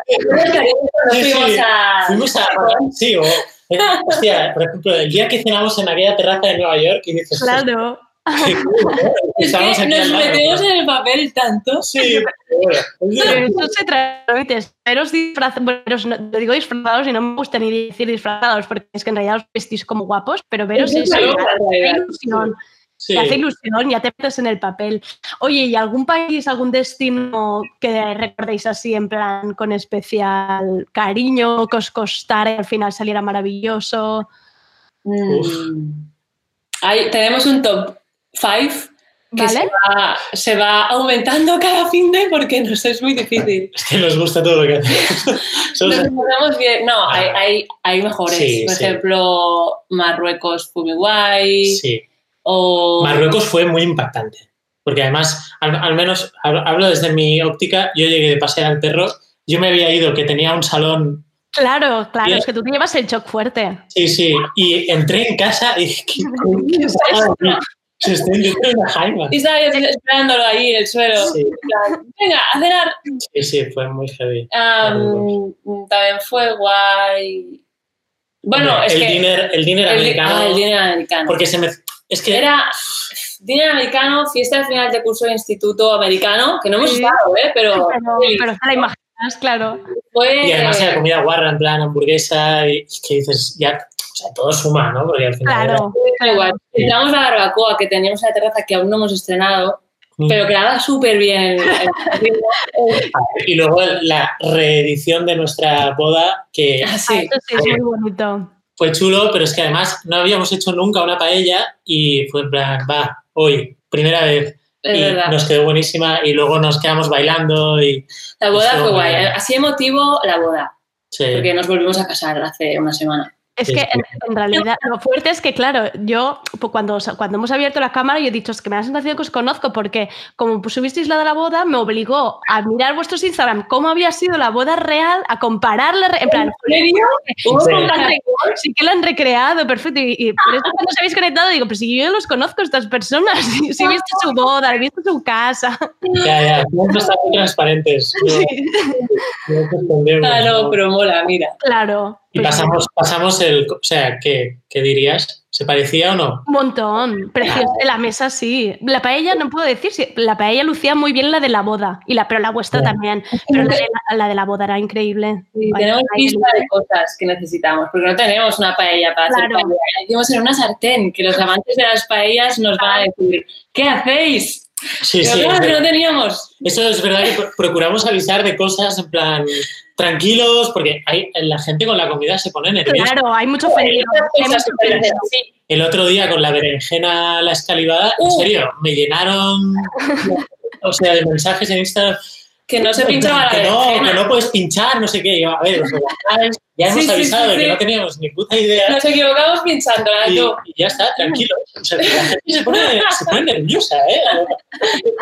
Sí, fuimos a... Fuimos a... Sí, o... eh, Hostia, por ejemplo, el día que cenamos en aquella terraza de Nueva York y dices... Claro. *laughs* nos metemos en el papel tanto. Sí, *laughs* pero eso se transmite. Veros disfrazados, bueno, digo disfrazados y no me gusta ni decir disfrazados porque es que en realidad os vestís como guapos, pero veros Sí, eso, hace ilusión, Sí. te hace ilusión, ya te metes en el papel. Oye, ¿y algún país, algún destino que recordéis así en plan con especial cariño, que os costara y al final saliera maravilloso? Mm. Hay- tenemos un top 5 que ¿Vale? se, va, se va aumentando cada fin de porque nos es muy difícil. Es que nos gusta todo lo que hacemos. *laughs* Nos encontramos bien. No, hay, hay, hay mejores. Sí, Por sí. ejemplo, Marruecos fue muy guay. Sí. O Marruecos fue muy impactante. Porque además, al, al menos hablo, hablo desde mi óptica, yo llegué de pasear al perro, yo me había ido que tenía un salón, Claro, claro, es que tú te llevas el shock fuerte. sí, sí, y entré en casa y dije, ¿qué, qué? *laughs* Se estoy dentro de una jaima. Y estaba yo esperándolo ahí en el suelo. Sí. En Venga, a cenar. Sí, sí, fue muy heavy. Am, también fue guay. Bueno, Hombre, es el que. dinner, el dinner el, di- americano. ah, el dinner americano. Porque se me. Es que. Era dinner americano, fiesta de final de curso de instituto americano, que no hemos Sí. estado, ¿eh? Pero, Pero, pero te la imaginas, claro. Y además era comida guarra, en plan hamburguesa, y es que dices, ya, o sea, todo suma, ¿no? Porque al final. Claro. Da igual. Entramos a la barbacoa que teníamos en la terraza que aún no hemos estrenado, Mm. pero quedaba súper bien. Y luego la reedición de nuestra boda, que Ah, Ah, sí. Esto sí es muy bonito. fue chulo, pero es que además no habíamos hecho nunca una paella y fue en plan, va, hoy, primera vez. Es y verdad. nos quedó buenísima y luego nos quedamos bailando y La boda fue guay. bien. Así emotivo la boda, sí. porque nos volvimos a casar hace una semana. Es que en, en realidad lo fuerte es que, claro, yo pues, cuando, cuando hemos abierto la cámara, yo he dicho, es que me da la sensación que os conozco, porque como pues, subisteis la de la boda, me obligó a mirar vuestros Instagram, cómo había sido la boda real, a compararla, en plan, ¿Hubo Sí. que la han recreado, perfecto, y, y por eso cuando os habéis conectado digo, pero si yo los conozco a estas personas, si, si he visto su boda, he visto su casa. Ya, ya, estado muy transparentes. No, Sí, Ah, no, ¿no? pero mola, mira. claro. Y pasamos, pasamos el. O sea, ¿qué, ¿qué dirías? ¿Se parecía o no? Un montón, precioso. La mesa sí. La paella, no puedo decir, si la paella lucía muy bien la de la boda, y la, pero la vuestra también. Pero la de la, la de la boda era increíble. Sí, Vaya, tenemos lista de cosas que necesitamos, porque no tenemos una paella para hacer Claro. paella. La hicimos en una sartén, que los amantes de las paellas nos van a decir, ¿qué hacéis? Sí, Pero sí. claro, es que no teníamos. Eso es verdad que pro- procuramos avisar de cosas en plan tranquilos, porque hay, la gente con la comida se pone nerviosa. Claro, hay mucho mucho feliz. El otro día con la berenjena, la escalivada, en serio, me llenaron *laughs* o sea, de mensajes en Instagram. Que no se pinchaba la que no, berenjena. que no puedes pinchar, no sé qué. Yo, a ver, *laughs* os relajáis, ya hemos Sí, avisado sí, que sí. no teníamos ni puta idea. Nos equivocamos pinchando, ¿verdad? Y, y ya está, tranquilo. O sea, la gente se pone, se pone nerviosa, ¿eh?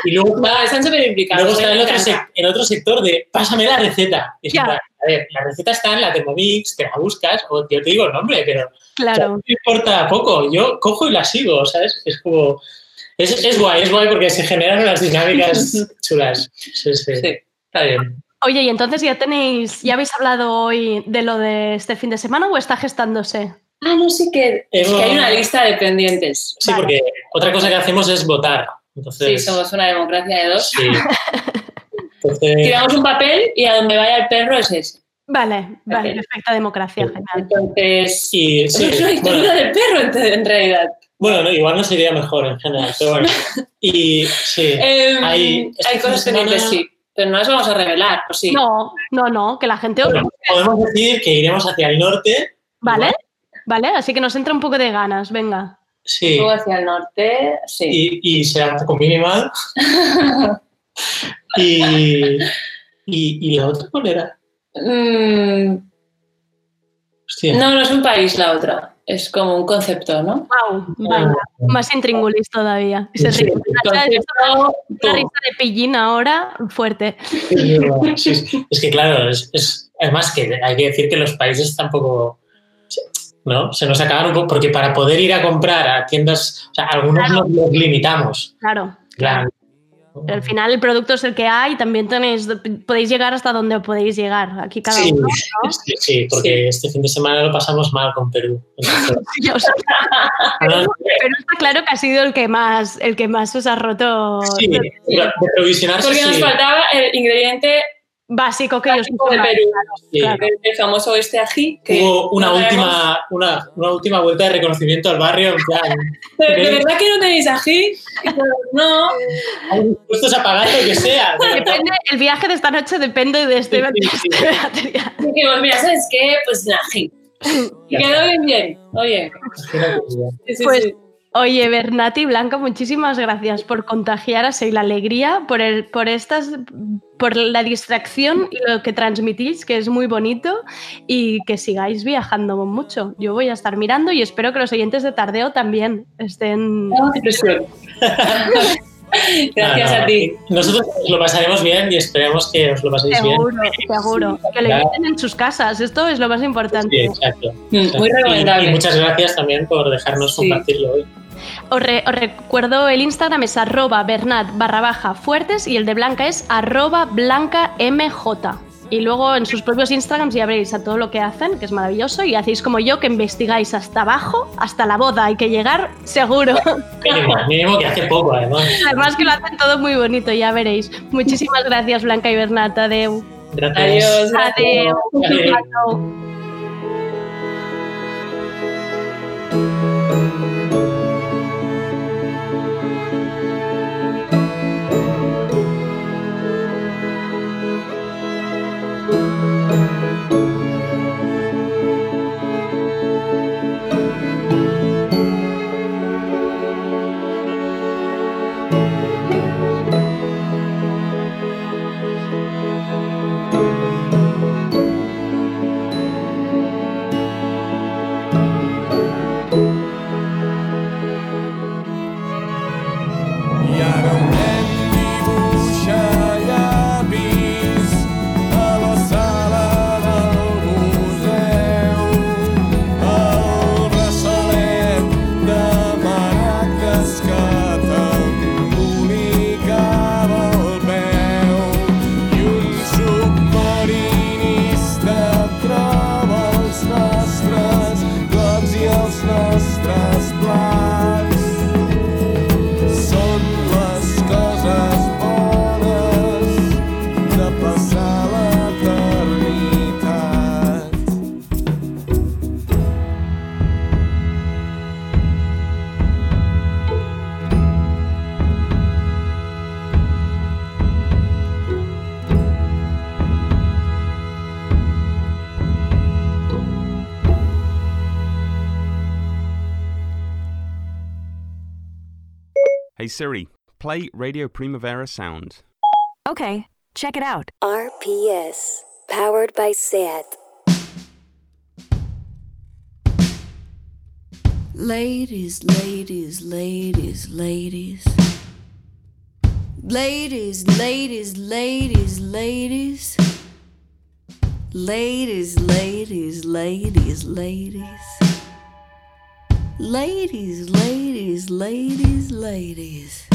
Y luego No, están súper implicados. Luego está el otro, sector de pásame la receta. Y en a ver, la receta está en la Thermomix, te la buscas, o yo te digo el nombre, pero Claro. no me importa poco. Yo cojo y la sigo, ¿sabes? Es como. Es, es guay, es guay porque se generan unas dinámicas *laughs* chulas. Sí, sí. Está bien. Oye, y entonces ya tenéis, ya habéis hablado hoy de lo de este fin de semana o está gestándose? Ah, no, sí que, es que hay una lista de pendientes. Sí, porque otra cosa que hacemos es votar. Entonces, Sí, somos una democracia de dos. sí. *laughs* Entonces, Tiramos un papel y a donde vaya el perro es ese. Vale, vale, perfecta democracia, genial. Entonces, y, sí, es una dictadura bueno, del perro en, en realidad. bueno, no, igual nos iría mejor en general, pero bueno. *laughs* Y sí, Em, hay, este hay de cosas pendientes, sí. Pero no las vamos a revelar, ¿o sí? No, no, no, que la gente... Bueno, podemos decir que iremos hacia el norte. Vale, vale, así que nos entra un poco de ganas, venga. Sí. Luego hacia el norte, sí. Y, y será con minimal. *laughs* y, y, y la otra cuál era? Mm, Hostia. no, no es un país la otra. Es como un concepto, ¿no? Wow, venga, más intríngulis todavía. Se Sí. Concepto, Una risa de pillín ahora fuerte. Sí, sí. Es que claro, es, es- además que hay que decir que los países tampoco, ¿no? Se nos un poco, porque para poder ir a comprar a tiendas, o sea, algunos nos los limitamos. Claro. Claro. Al final el producto es el que hay, también tenéis, podéis llegar hasta donde podéis llegar. Aquí cada Sí, uno. *laughs* sí, sí, porque este fin de semana lo pasamos mal con Perú. Pero, no, pero está claro que ha sido el que más, el que más os ha roto sí, de provisionarse, Porque nos sí. faltaba el ingrediente básico que ellos. Perú. Sí. El, el famoso este ají. Que Hubo una no última, una, una última vuelta de reconocimiento al barrio, en plan, *laughs* ¿De, de verdad que no tenéis ají? No. ¿estáis dispuestos a pagar lo que sea? Depende, el viaje de esta noche depende de este, Sí, sí, sí. de este material. Dijimos, mira, ¿sabes qué? Pues el ají. Y quedó bien bien. Oye. Sí, sí, Pues, sí. Oye, Bernati y Blanca, muchísimas gracias por contagiar así la alegría, por, el, por, estas, por la distracción y lo que transmitís, que es muy bonito, y que sigáis viajando mucho. Yo voy a estar mirando y espero que los oyentes de Tardeo también estén... *laughs* *laughs* Gracias No, no, a ti. Nosotros os lo pasaremos bien y esperemos que os lo paséis bien. Seguro, seguro. Que lo inviten en sus casas, esto es lo más importante. Sí, exacto. Mm, exacto. muy recomendable. Y, muchas gracias también por dejarnos compartirlo hoy. Os, re- os recuerdo el Instagram es arroba bernat barra baja fuertes y el de Blanca es arroba blanca mj. Y luego en sus propios Instagrams ya veréis a todo lo que hacen, que es maravilloso, y hacéis como yo, que investigáis hasta abajo, hasta la boda. Hay que llegar seguro. Mínimo, mínimo que hace poco, además. Además que lo hacen todo muy bonito, ya veréis. Muchísimas gracias, Blanca y Bernat. Adeu. Gracias. Adiós. gracias. Adeu. Adeu. Adeu. Hey Siri, play Radio Primavera Sound. Okay, check it out. RPS. Powered by SAT. Ladies, ladies, ladies, ladies. Ladies, ladies, ladies, ladies. Ladies, ladies, ladies, ladies. Ladies, ladies, ladies, ladies.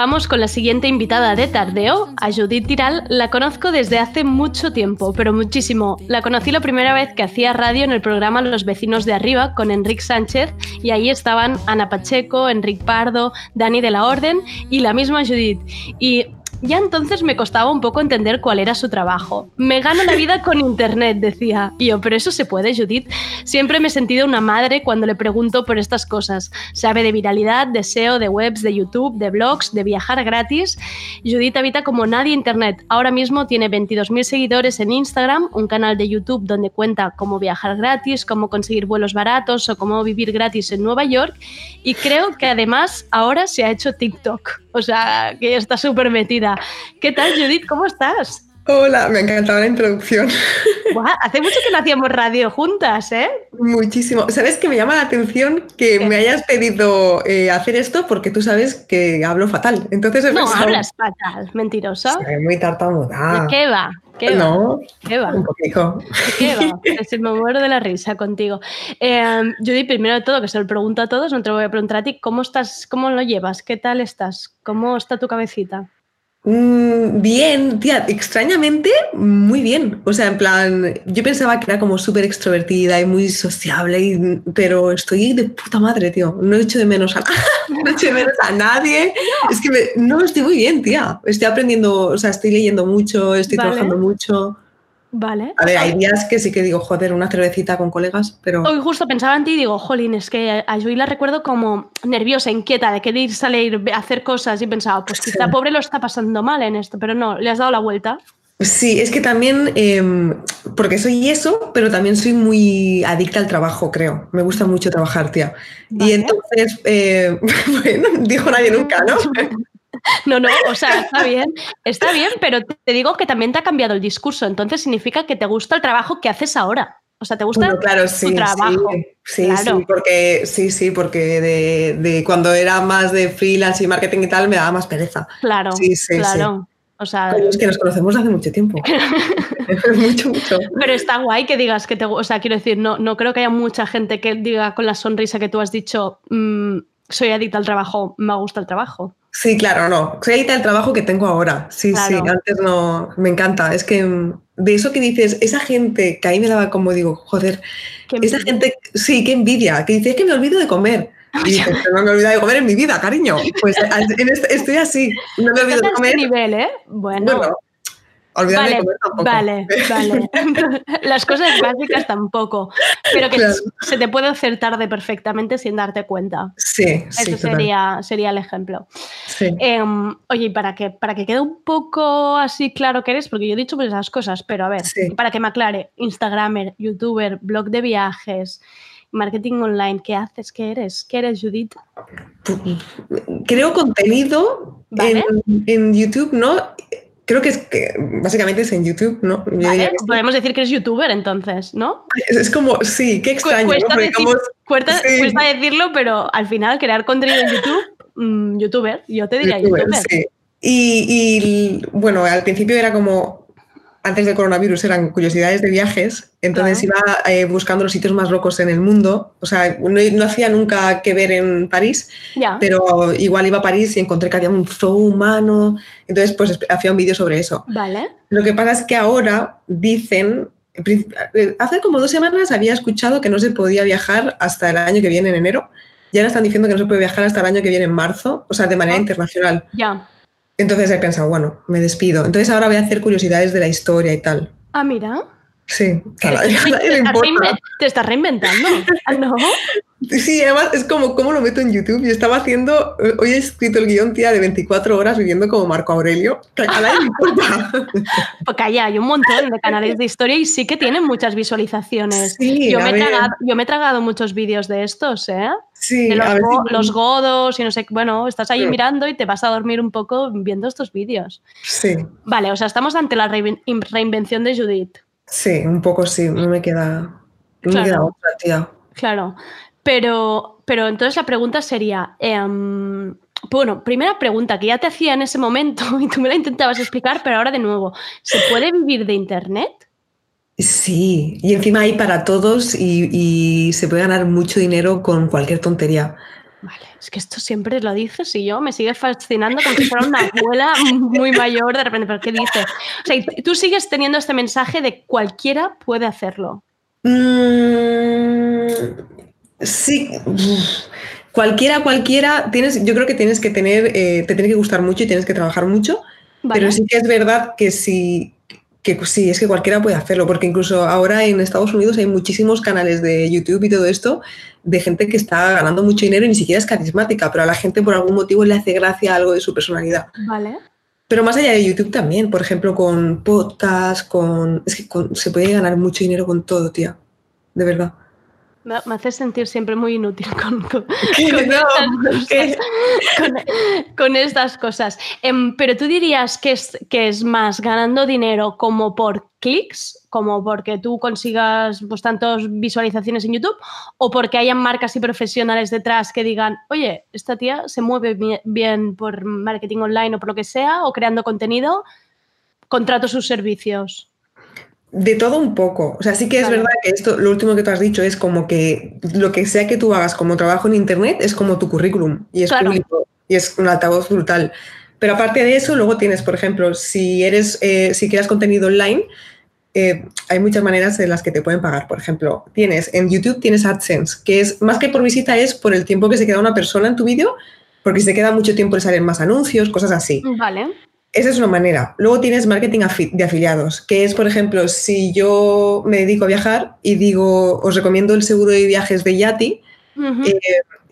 Vamos con la siguiente invitada de Tardeo, a Judith Tiral. La conozco desde hace mucho tiempo, pero muchísimo. La conocí la primera vez que hacía radio en el programa Los vecinos de arriba con Enrique Sánchez y ahí estaban Ana Pacheco, Enrique Pardo, Dani de la Orden y la misma Judith. Y ya entonces me costaba un poco entender cuál era su trabajo. Me gano la vida con internet, decía. Y yo, pero eso se puede, Judith. Siempre me he sentido una madre cuando le pregunto por estas cosas. Sabe de viralidad, de SEO, de webs, de YouTube, de blogs, de viajar gratis. Judith habita como nadie internet. Ahora mismo tiene 22.000 seguidores en Instagram, un canal de YouTube donde cuenta cómo viajar gratis, cómo conseguir vuelos baratos o cómo vivir gratis en Nueva York. Y creo que además ahora se ha hecho TikTok. O sea, que está súper metida. ¿Qué tal, Judith? ¿Cómo estás? Hola, me ha encantado la introducción. *laughs* Hace mucho que no hacíamos radio juntas, ¿eh? Muchísimo. ¿Sabes que me llama la atención que me hayas pedido eh, hacer esto porque tú sabes que hablo fatal? Entonces he No, pensado, hablas fatal, mentirosa. "Soy muy tartamuda. ¿Qué va? ¿Qué va? No, ¿Qué va? un poquito. ¿Qué va? Se me muero de la risa contigo. Eh, Judith, primero de todo, que se lo pregunto a todos, no te lo voy a preguntar a ti, ¿cómo estás? ¿Cómo lo llevas? ¿Qué tal estás? ¿Cómo está tu cabecita? Mm, bien, tía, extrañamente muy bien. O sea, en plan, yo pensaba que era como súper extrovertida y muy sociable, y- pero estoy de puta madre, tío. No echo de menos a, *laughs* no echo de menos a nadie. Es que me- no, estoy muy bien, tía. Estoy aprendiendo, o sea, estoy leyendo mucho, estoy Vale. trabajando mucho. Vale. A ver, hay días que sí que digo, joder, una cervecita con colegas, pero... Hoy justo pensaba en ti y digo, jolín, es que a Judith la recuerdo como nerviosa, inquieta, de querer salir, a hacer cosas y pensaba, pues quizá pobre lo está pasando mal en esto, pero no, le has dado la vuelta. Sí, es que también, em, porque soy eso, pero también soy muy adicta al trabajo, creo. Me gusta mucho trabajar, tía. Y entonces, eh, *laughs* bueno, dijo nadie nunca, ¿no? *laughs* *laughs* No, no, o sea, está bien, está bien, pero te digo que también te ha cambiado el discurso, entonces significa que te gusta el trabajo que haces ahora. O sea, te gusta Bueno, claro, tu sí, trabajo. sí, sí, Claro. sí, porque sí, sí, porque de, de cuando era más de freelance y marketing y tal me daba más pereza. Claro, Sí, sí, claro. O sea, es que nos conocemos hace mucho tiempo. *laughs* *laughs* mucho, mucho. Pero está guay que digas que te. O sea, quiero decir, no, no creo que haya mucha gente que diga con la sonrisa que tú has dicho, "Mm, soy adicta al trabajo, me gusta el trabajo. Sí, claro, no. Soy adicta al trabajo que tengo ahora. Sí, sí, antes no. Me encanta. Es que mm, de eso que dices, esa gente que ahí me daba como digo, joder, esa gente, sí, qué envidia, que dice, es que me olvido de comer. Y dices, "Pero no me olvido de comer en mi vida, cariño. Pues *laughs* en este- estoy así, no me olvido de comer. este nivel, ¿eh? Bueno. Bueno, olvidarme Vale, de comer tampoco. vale, vale. *laughs* Las cosas básicas tampoco. Pero que Claro. se te puede hacer tarde perfectamente sin darte cuenta. Sí, Ese sí, sería, sería el ejemplo. Sí. Em, oye, y para que, para que quede un poco así claro que eres, porque yo he dicho pues esas cosas, pero a ver, para que me aclare, Instagramer, youtuber, blog de viajes, marketing online, ¿qué haces? ¿Qué eres? ¿Qué eres, Judith? Creo contenido Vale. en, en YouTube, ¿no? Creo que es que básicamente es en YouTube, ¿no? Podemos decir que eres youtuber entonces, ¿no? Es, es como, sí, qué extraño. Cuesta, Porque decir- como- cuesta- sí. cuesta decirlo, pero al final crear contenido en YouTube, mm, youtuber, yo te diría youtuber, youtuber. sí. Y, y, bueno, al principio era como, antes del coronavirus, eran curiosidades de viajes, entonces iba eh, buscando los sitios más locos en el mundo, o sea, no, no hacía nunca que ver en París, Ya. pero igual iba a París y encontré que había un zoo humano, entonces pues hacía un vídeo sobre eso. Vale. Lo que pasa es que ahora dicen, eh, hace como dos semanas había escuchado que no se podía viajar hasta el año que viene, en enero, y ahora están diciendo que no se puede viajar hasta el año que viene, en marzo, o sea, de manera internacional. Ya. Entonces he pensado, bueno, me despido. Entonces ahora voy a hacer curiosidades de la historia y tal. Ah, mira. Sí, Que a nadie, *laughs* a te, nadie le estás importa. reinve- te estás reinventando. *laughs* Ah, ¿No? Sí, además es como, ¿cómo lo meto en YouTube? Yo estaba haciendo, eh, hoy he escrito el guion, tía, de 24 horas viviendo como Marco Aurelio, a nadie le importa. *laughs* Porque allá hay un montón de canales de historia y sí que tienen muchas visualizaciones. Sí, yo, me he tragado, yo me he tragado muchos vídeos de estos, ¿eh? Sí, de los, a ver go- si- los godos y no sé, bueno, estás ahí Sí. mirando y te vas a dormir un poco viendo estos vídeos. Sí, Vale, o sea, estamos ante la rein- reinvención de Judith. Sí, un poco sí, no me queda, no me Claro. queda otra, tía. Claro, pero, pero entonces la pregunta sería, em, bueno, primera pregunta que ya te hacía en ese momento *laughs* y tú me la intentabas explicar, pero ahora de nuevo, ¿se puede vivir de Internet? Sí, y encima hay para todos y, y se puede ganar mucho dinero con cualquier tontería. Es que esto siempre lo dices y yo me sigue fascinando como si fuera una *laughs* abuela muy mayor de repente, ¿pero qué dices? O sea, tú sigues teniendo este mensaje de cualquiera puede hacerlo. Mm, sí, cualquiera, cualquiera, tienes, yo creo que tienes que tener, eh, te tiene que gustar mucho y tienes que trabajar mucho, Vale. pero sí que es verdad que sí, que sí, es que cualquiera puede hacerlo, porque incluso ahora en Estados Unidos hay muchísimos canales de YouTube y todo esto de gente que está ganando mucho dinero y ni siquiera es carismática, pero a la gente por algún motivo le hace gracia algo de su personalidad. Vale. Pero más allá de YouTube también, por ejemplo, con podcast, con... Es que con- se puede ganar mucho dinero con todo, tía. De verdad. Me, me hace sentir siempre muy inútil con, con- *laughs* ¿Qué? con No, estas cosas. Con- con estas cosas. Em, pero tú dirías que es, que es más ganando dinero como por clics, como porque tú consigas pues, tantas visualizaciones en YouTube, o porque hayan marcas y profesionales detrás que digan, oye, esta tía se mueve bi- bien por marketing online o por lo que sea, o creando contenido, contrato sus servicios. De todo un poco. O sea, sí que es verdad que esto, lo último que tú has dicho es como que lo que sea que tú hagas como trabajo en Internet es como tu currículum y es Claro. público y es un altavoz brutal. Pero aparte de eso, luego tienes, por ejemplo, si eres, eh, si creas contenido online, eh, hay muchas maneras en las que te pueden pagar. Por ejemplo, tienes en YouTube tienes AdSense, que es más que por visita es por el tiempo que se queda una persona en tu vídeo, porque si se queda mucho tiempo le salen más anuncios, cosas así. Vale. Esa es una manera. Luego tienes marketing afi- de afiliados, que es, por ejemplo, si yo me dedico a viajar y digo, os recomiendo el seguro de viajes de Yati, eh,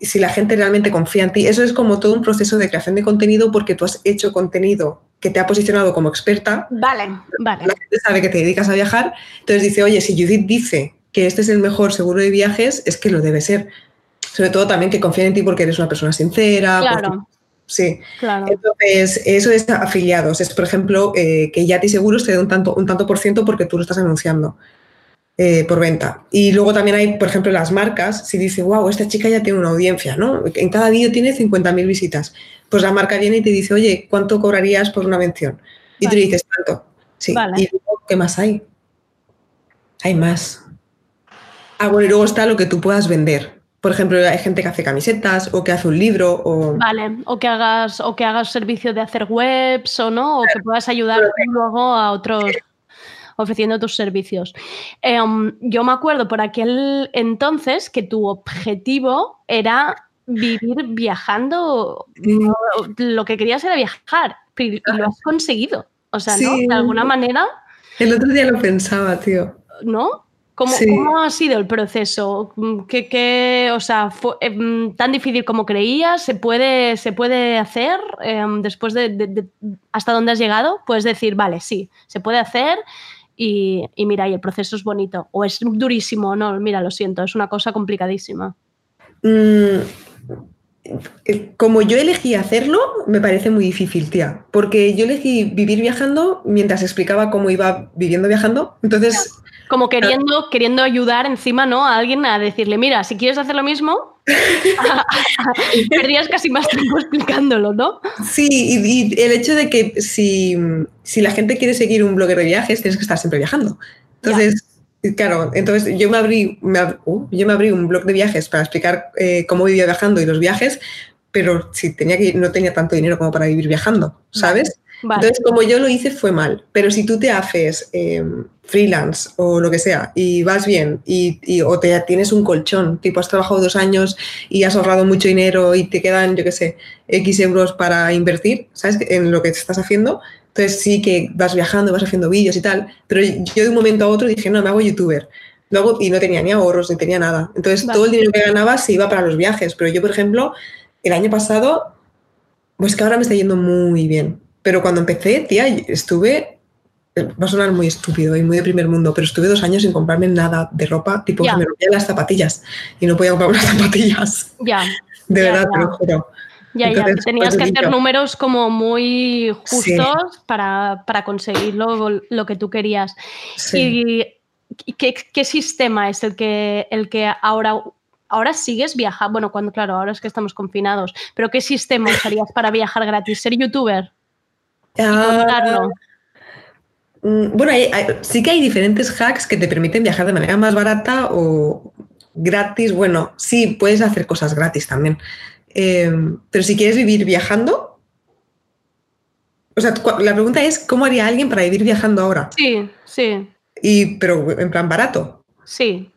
si la gente realmente confía en ti, eso es como todo un proceso de creación de contenido porque tú has hecho contenido que te ha posicionado como experta, Vale, vale. la gente sabe que te dedicas a viajar, entonces dice, oye, si Judith dice que este es el mejor seguro de viajes, es que lo debe ser. Sobre todo también que confíen en ti porque eres una persona sincera. Claro, sí. claro. Entonces, eso es afiliados. Es, por ejemplo, eh, que Yati Seguros te dé un tanto, un tanto por ciento porque tú lo estás anunciando eh, por venta. Y luego también hay, por ejemplo, las marcas. Si dice, wow, esta chica ya tiene una audiencia, ¿no? En cada vídeo tiene 50.000 visitas. Pues la marca viene y te dice, oye, ¿cuánto cobrarías por una mención? Y tú le dices, tanto. Sí. Vale. ¿Y luego qué más hay? Hay más. Ah, bueno, y luego está lo que tú puedas vender. Por ejemplo, hay gente que hace camisetas o que hace un libro o... Vale, o que hagas, o que hagas servicio de hacer webs o no, o que puedas ayudar luego a otros ofreciendo tus servicios. Em, yo me acuerdo por aquel entonces que tu objetivo era vivir viajando, lo que querías era viajar, y lo has conseguido. O sea, ¿no? Sí. De alguna manera, El otro día lo pensaba, tío. ¿no? ¿Cómo, Sí. cómo ha sido el proceso? ¿Qué, qué- o sea, fue em, tan difícil como creías? ¿Se puede, se puede hacer em, después de, de- de- hasta dónde has llegado? Puedes decir, vale, sí, se puede hacer y, y mira, y el proceso es bonito. O es durísimo, no, mira, lo siento, es una cosa complicadísima. Mm, eh, como yo elegí hacerlo, me parece muy difícil, tía. Porque yo elegí vivir viajando mientras explicaba cómo iba viviendo viajando. Entonces, Como queriendo, queriendo ayudar encima, ¿no? A alguien a decirle, mira, si quieres hacer lo mismo, *laughs* perdías casi más tiempo explicándolo, ¿no? sí, y, y el hecho de que si, si la gente quiere seguir un blogger de viajes, tienes que estar siempre viajando. Entonces, claro, entonces yo me abrí, me ab- uh, yo me abrí un blog de viajes para explicar eh, cómo vivía viajando y los viajes, pero si tenía que, no tenía tanto dinero como para vivir viajando, ¿sabes? Vale. Entonces, como yo lo hice, fue mal. Pero si tú te haces eh, freelance o lo que sea y vas bien y, y- o te tienes un colchón, tipo has trabajado dos años y has ahorrado mucho dinero y te quedan, yo qué sé, X euros para invertir, ¿sabes? En lo que estás haciendo. Entonces sí que vas viajando, vas haciendo vídeos y tal, pero yo de un momento a otro dije, no, me hago youtuber. Luego, y no tenía ni ahorros, ni tenía nada. Entonces Vale. todo el dinero que ganaba se iba para los viajes. Pero yo, por ejemplo, el año pasado, pues que ahora me está yendo muy bien. Pero cuando empecé, tía, estuve, va a sonar muy estúpido y muy de primer mundo, pero estuve dos años sin comprarme nada de ropa, tipo Ya. se me rompían las zapatillas y no podía comprar *laughs* unas zapatillas. Ya. De Ya, verdad, te lo juro. Ya, ya, Entonces, que tenías que hacer números como muy justos Sí. para, para conseguir lo, lo que tú querías. Sí. ¿Y qué, qué sistema es el que, el que ahora, ahora sigues viajando? Bueno, cuando, claro, ahora es que estamos confinados, pero ¿qué sistema usarías para viajar gratis? ¿Ser youtuber? Y Ah, contarlo. Mm, Bueno, hay- hay- sí que hay diferentes hacks que te permiten viajar de manera más barata o gratis. Bueno, sí, puedes hacer cosas gratis también. Eh, pero si quieres vivir viajando, o sea, la pregunta es, ¿cómo haría alguien para vivir viajando ahora? Sí, sí, Y, pero en plan barato. sí.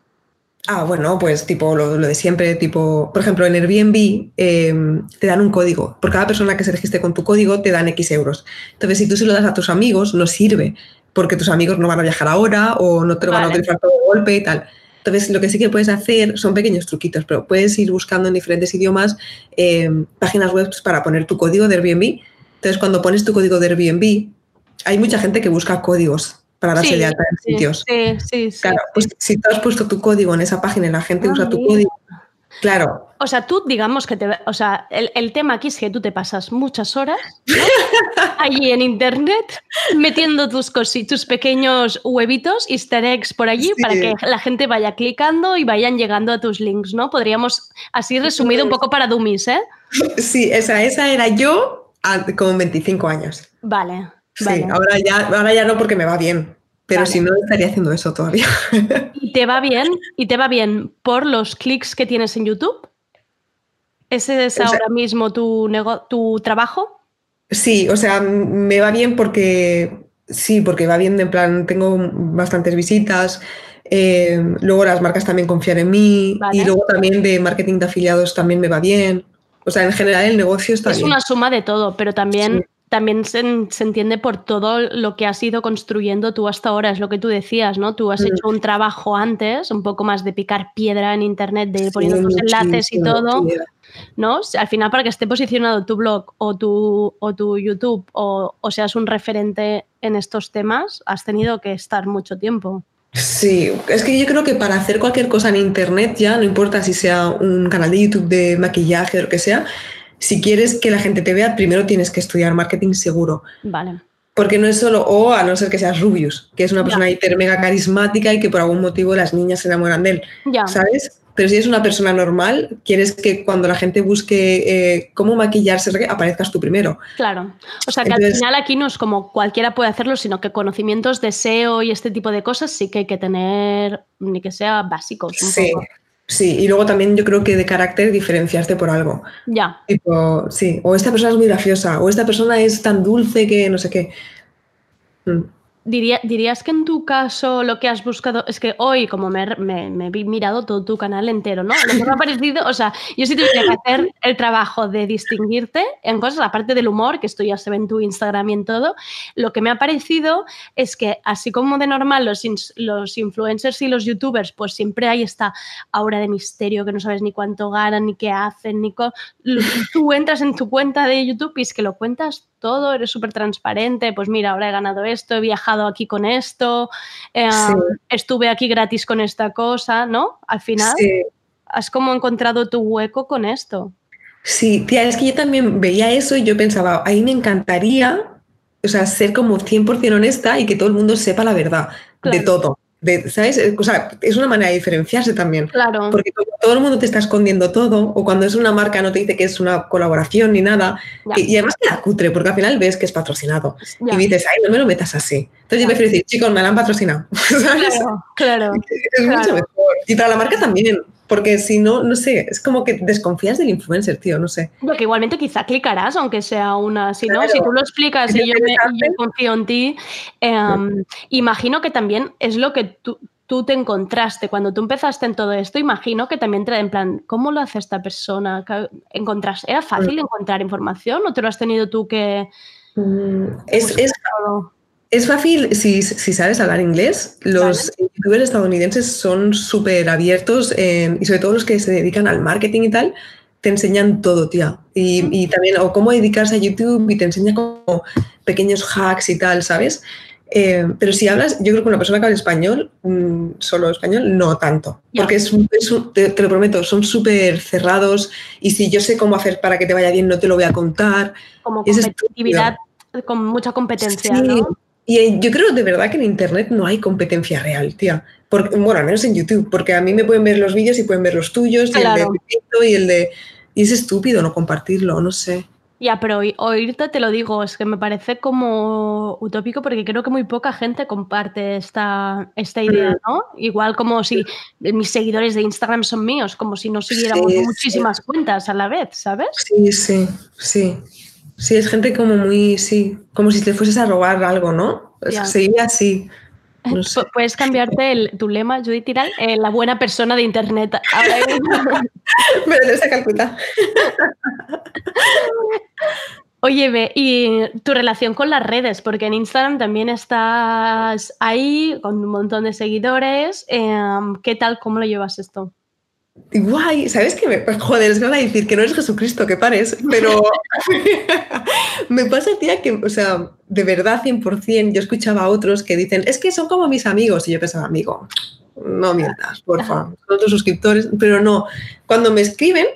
Ah, bueno, pues tipo lo, lo de siempre, tipo, por ejemplo, en Airbnb eh, te dan un código. Por cada persona que se registre con tu código te dan X euros. Entonces, si tú se lo das a tus amigos, no sirve, porque tus amigos no van a viajar ahora o no te lo van a utilizar todo de golpe y tal. Entonces, lo que sí que puedes hacer son pequeños truquitos, pero puedes ir buscando en diferentes idiomas eh, páginas web para poner tu código de Airbnb. Entonces, cuando pones tu código de Airbnb, hay mucha gente que busca códigos para darse Sí, de alta en sí, sitios. Sí, sí, sí. Claro, pues si tú has puesto tu código en esa página y la gente Ah, usa tu mira. código, claro, O sea, tú, digamos que te. O sea, el, el tema aquí es que tú te pasas muchas horas *laughs* allí en internet metiendo tus, cosi- tus pequeños huevitos, easter eggs por allí Sí. para que la gente vaya clicando y vayan llegando a tus links, ¿no? Podríamos, así resumido un poco para dummies, ¿eh? *laughs* sí, esa, esa era yo con 25 años. Vale. Sí, vale. ahora ya, ahora ya no porque me va bien, pero Vale. si no estaría haciendo eso todavía. *laughs* ¿Y te va bien? ¿Y te va bien por los clics que tienes en YouTube? ¿Ese es O sea- ahora mismo tu, tu trabajo? Sí, o sea, me va bien porque sí, porque va bien, en plan, tengo bastantes visitas. eh, luego las marcas también confían en mí Vale. y luego también de marketing de afiliados también me va bien. O sea, en general el negocio está Es bien. una suma de todo, pero también, Sí. También se, se entiende por todo lo que has ido construyendo tú hasta ahora, es lo que tú decías, ¿no? Tú has Mm. hecho un trabajo antes, un poco más de picar piedra en internet, de ir poniendo Sí, tus enlaces y todo. ¿no? Al final, para que esté posicionado tu blog o tu, o tu YouTube o, o seas un referente en estos temas, has tenido que estar mucho tiempo. Sí, es que yo creo que para hacer cualquier cosa en internet ya, no importa si sea un canal de YouTube de maquillaje o lo que sea, si quieres que la gente te vea, primero tienes que estudiar marketing seguro. Vale. Porque no es solo, o a no ser que seas Rubius, que es una persona hiper mega carismática y que por algún motivo las niñas se enamoran de él, Ya. ¿sabes? Pero si eres una persona normal, quieres que cuando la gente busque eh, cómo maquillarse, aparezcas tú primero. Claro. O sea que Entonces- al final aquí no es como cualquiera puede hacerlo, sino que conocimientos de SEO y este tipo de cosas sí que hay que tener, ni que sea básicos. Un Sí, poco. Sí. Y luego también yo creo que de carácter diferenciarte por algo. Ya. Tipo, sí, o esta persona es muy graciosa, o esta persona es tan dulce que no sé qué. Mm. Diría- ¿Dirías que en tu caso lo que has buscado es que hoy, como me, he mirado todo tu canal entero, ¿no? Lo que me ha parecido, o sea, yo sí tuviera que hacer el trabajo de distinguirte en cosas, aparte del humor, que esto ya se ve en tu Instagram y en todo, lo que me ha parecido es que así como de normal los, los influencers y los youtubers, pues siempre hay esta aura de misterio que no sabes ni cuánto ganan, ni qué hacen, ni Tú entras en tu cuenta de YouTube y es que lo cuentas todo, eres súper transparente, pues mira, ahora he ganado esto, he viajado aquí con esto, eh, Sí. estuve aquí gratis con esta cosa, ¿no? Al final Sí. has como encontrado tu hueco con esto. Sí, tía, es que yo también veía eso y yo pensaba, ahí me encantaría, o sea, ser como 100% honesta y que todo el mundo sepa la verdad de todo. De, ¿Sabes? Eh, O sea, es una manera de diferenciarse también. Claro. Porque todo el mundo te está escondiendo todo, o cuando es una marca no te dice que es una colaboración ni nada, y, y además queda cutre, porque al final ves que es patrocinado. Y dices, ay, no me lo metas así. Entonces yo prefiero decir, chicos, me la han patrocinado. *laughs* ¿Sabes? Claro, claro. *laughs* Es mucho claro. mejor. Y para la marca también, porque si no, no sé, es como que desconfías del influencer, tío, no sé. Lo que igualmente quizá clicarás, aunque sea una, si no, si tú lo explicas y yo, me- yo confío en ti, em, imagino que también es lo que tú, tú te encontraste cuando tú empezaste en todo esto, imagino que también te en plan, ¿cómo lo hace esta persona? ¿Qué- Encontras, ¿Era fácil Mm. encontrar información o te lo has tenido tú que, Mm, Es, es, es fácil, si, si sabes hablar inglés, los youtubers estadounidenses son súper abiertos en- y sobre todo los que se dedican al marketing y tal, te enseñan todo, tía. Y, y también, o cómo dedicarse a YouTube y te enseña como pequeños hacks y tal, ¿sabes? Eh, pero si hablas, yo creo que una persona que habla español, mm, solo español, no tanto. Porque es, te, te lo prometo, son súper cerrados y si yo sé cómo hacer para que te vaya bien, no te lo voy a contar. Como Es competitividad, con mucha competencia, Sí, ¿no? Y eh, yo creo de verdad que en Internet no hay competencia real, tía. Porque, bueno, al menos en YouTube, porque a mí me pueden ver los vídeos y pueden ver los tuyos, y el Claro. de Pepito y el de... Y es estúpido no compartirlo, no sé. Ya, pero oí- oírte te lo digo, es que me parece como utópico porque creo que muy poca gente comparte esta, esta idea, Mm. ¿no? Igual como si mis seguidores de Instagram son míos, como si no siguiéramos Sí, sí. muchísimas cuentas a la vez, ¿sabes? Sí, sí, sí. Sí, es gente como muy, sí, como si te fueses a robar algo, ¿no? Que se vive así. No sé. Pu- Puedes cambiarte el- tu lema, Judith Tiral, eh, la buena persona de Internet. Ahora. *laughs* Me lo tienes que calcular. Oye, y tu relación con las redes, porque en Instagram también estás ahí con un montón de seguidores. em, ¿Qué tal? ¿Cómo lo llevas esto? Guay, ¿sabes qué? Me, joder, es que van a decir que no eres Jesucristo, que pares, pero *laughs* me pasa, tía, que, o sea, de verdad, 100%, yo escuchaba a otros que dicen, es que son como mis amigos, y yo pensaba, amigo, no mientas, por favor, son tus suscriptores, pero no, cuando me escriben,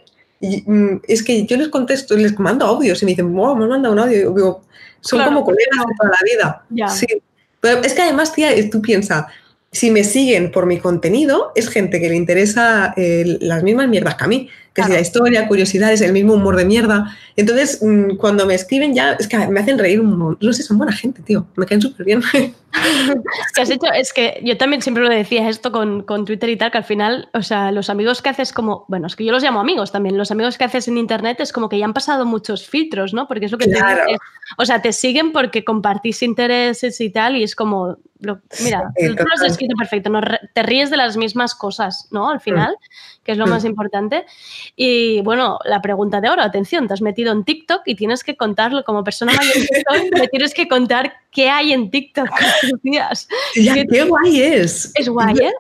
mm, es que yo les contesto, les mando audios y me dicen, wow, me han mandado un audio, y yo digo, son Claro, como colegas de toda la vida. Ya. Sí, pero es que además, tía, tú piensas, si me siguen por mi contenido, es gente que le interesa eh, las mismas mierdas que a mí, que si la historia, curiosidades, el mismo humor de mierda. Entonces, mm, cuando me escriben ya, es que me hacen reír un montón. No sé, son buena gente, tío. Me caen súper bien. que *laughs* has hecho, es que yo también siempre lo decía esto con, con Twitter y tal, que al final, o sea, los amigos que haces como, bueno, es que yo los llamo amigos también, los amigos que haces en internet es como que ya han pasado muchos filtros, ¿no? Porque es lo que Claro. te dices. O sea, te siguen porque compartís intereses y tal, y es como, lo- mira, Sí, tú lo has total. escrito perfecto, no te ríes de las mismas cosas, ¿no? Al final, que es lo Mm. más importante. Y bueno, la pregunta de oro, atención, te has metido en TikTok y tienes que contarlo como persona mayor que soy, *laughs* me tienes que contar qué hay en TikTok días. Ya, ¿Qué- qué guay es. Es guay, ¿eh?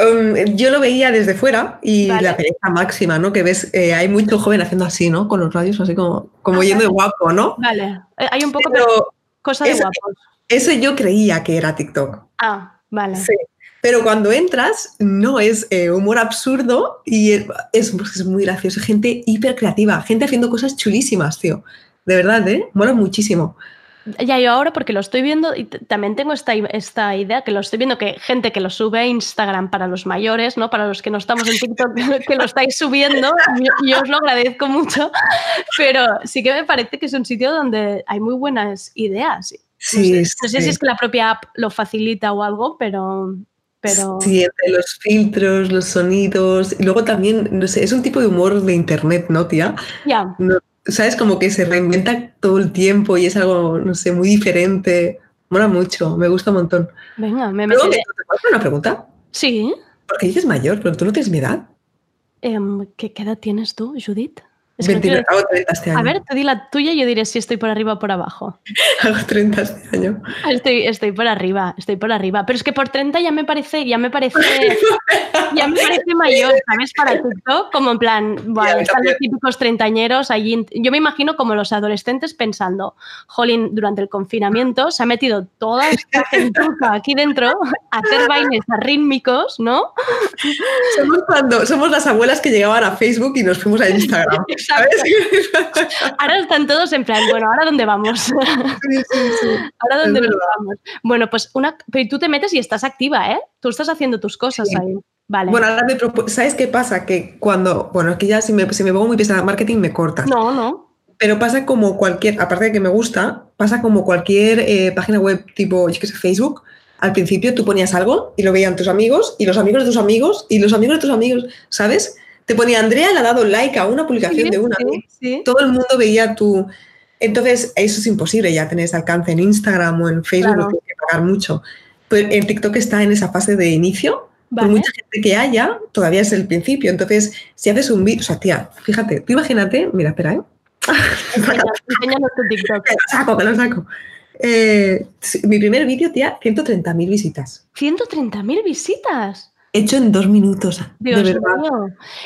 Um, yo lo veía desde fuera y Vale. la pereza máxima, ¿no? Que ves, eh, hay mucho joven haciendo así, ¿no? Con los radios así como, como yendo de guapo, ¿no? Vale, Eh, hay un poco Pero cosa de eso- guapos. Eso yo creía que era TikTok. Ah, vale. Sí. Pero cuando entras, no es eh, humor absurdo y es, muy gracioso. Gente hiper creativa, gente haciendo cosas chulísimas, tío. De verdad, ¿eh? Mola muchísimo. Ya yo ahora porque lo estoy viendo y también tengo esta, esta idea que lo estoy viendo que gente que lo sube a Instagram para los mayores, ¿no? Para los que no estamos en TikTok, *laughs* que lo estáis subiendo, yo, yo os lo agradezco mucho, pero sí que me parece que es un sitio donde hay muy buenas ideas. No sé, no sé si es que la propia app lo facilita o algo, pero... pero... Sí, entre los filtros, los sonidos. Y luego también, no sé, es un tipo de humor de internet, ¿no, tía? Ya. No, ¿Sabes? Como que se reinventa todo el tiempo y es algo, no sé, muy diferente. Mola mucho, me gusta un montón. Venga, me meteré. ¿te puedo hacer una pregunta? Sí. Porque dices mayor, pero tú no tienes mi edad. Em, ¿qué, qué edad tienes tú, Judith? Es que no 29, quiero- hago 30 este año. A ver, tú di la tuya y yo diré si estoy por arriba o por abajo. *laughs* Hago 30 este año. Estoy, estoy por arriba, estoy por arriba. Pero es que por 30 ya me parece, ya me parece, *laughs* ya me parece mayor, ¿sabes? Para TikTok, como en plan, bueno, Ya, están los típicos treintañeros allí. Yo me imagino como los adolescentes pensando, Jolín, durante el confinamiento se ha metido toda esta gentuza aquí dentro a hacer bailes rítmicos, ¿no? *laughs* Somos, cuando, somos las abuelas que llegaban a Facebook y nos fuimos a Instagram. ¿Sabes? *laughs* Ahora están todos en plan, bueno, ¿ahora dónde vamos? *laughs* ¿Ahora dónde Es nos vamos? Bueno, pues una. Pero tú te metes y estás activa, ¿eh? Tú estás haciendo tus cosas ahí. Vale. Bueno, ahora me ¿sabes qué pasa? Que cuando, bueno, aquí ya si me, si me pongo muy pesada en marketing me cortas. no, no. Pero pasa como cualquier, aparte de que me gusta, pasa como cualquier eh, página web tipo, yo qué sé, Facebook. Al principio tú ponías algo y lo veían tus amigos y los amigos de tus amigos y los amigos de tus amigos, ¿sabes? Te ponía Andrea le ha dado like a una publicación Sí, de una. sí, sí. Todo el mundo veía tu. Entonces, eso es imposible ya tener ese alcance en Instagram o en Facebook, Claro. lo tienes que pagar mucho. Pero en TikTok está en esa fase de inicio. Vale. Por mucha gente que haya, todavía es el principio. Entonces, si haces un vídeo, o sea, tía, fíjate, tú imagínate, mira, espera, ¿eh? *laughs* Enséñanos tu TikTok. Que lo saco, que lo saco. Eh, mi primer vídeo, tía, 130.000 visitas. 130.000 visitas. Hecho en dos minutos. Dios de verdad. mío.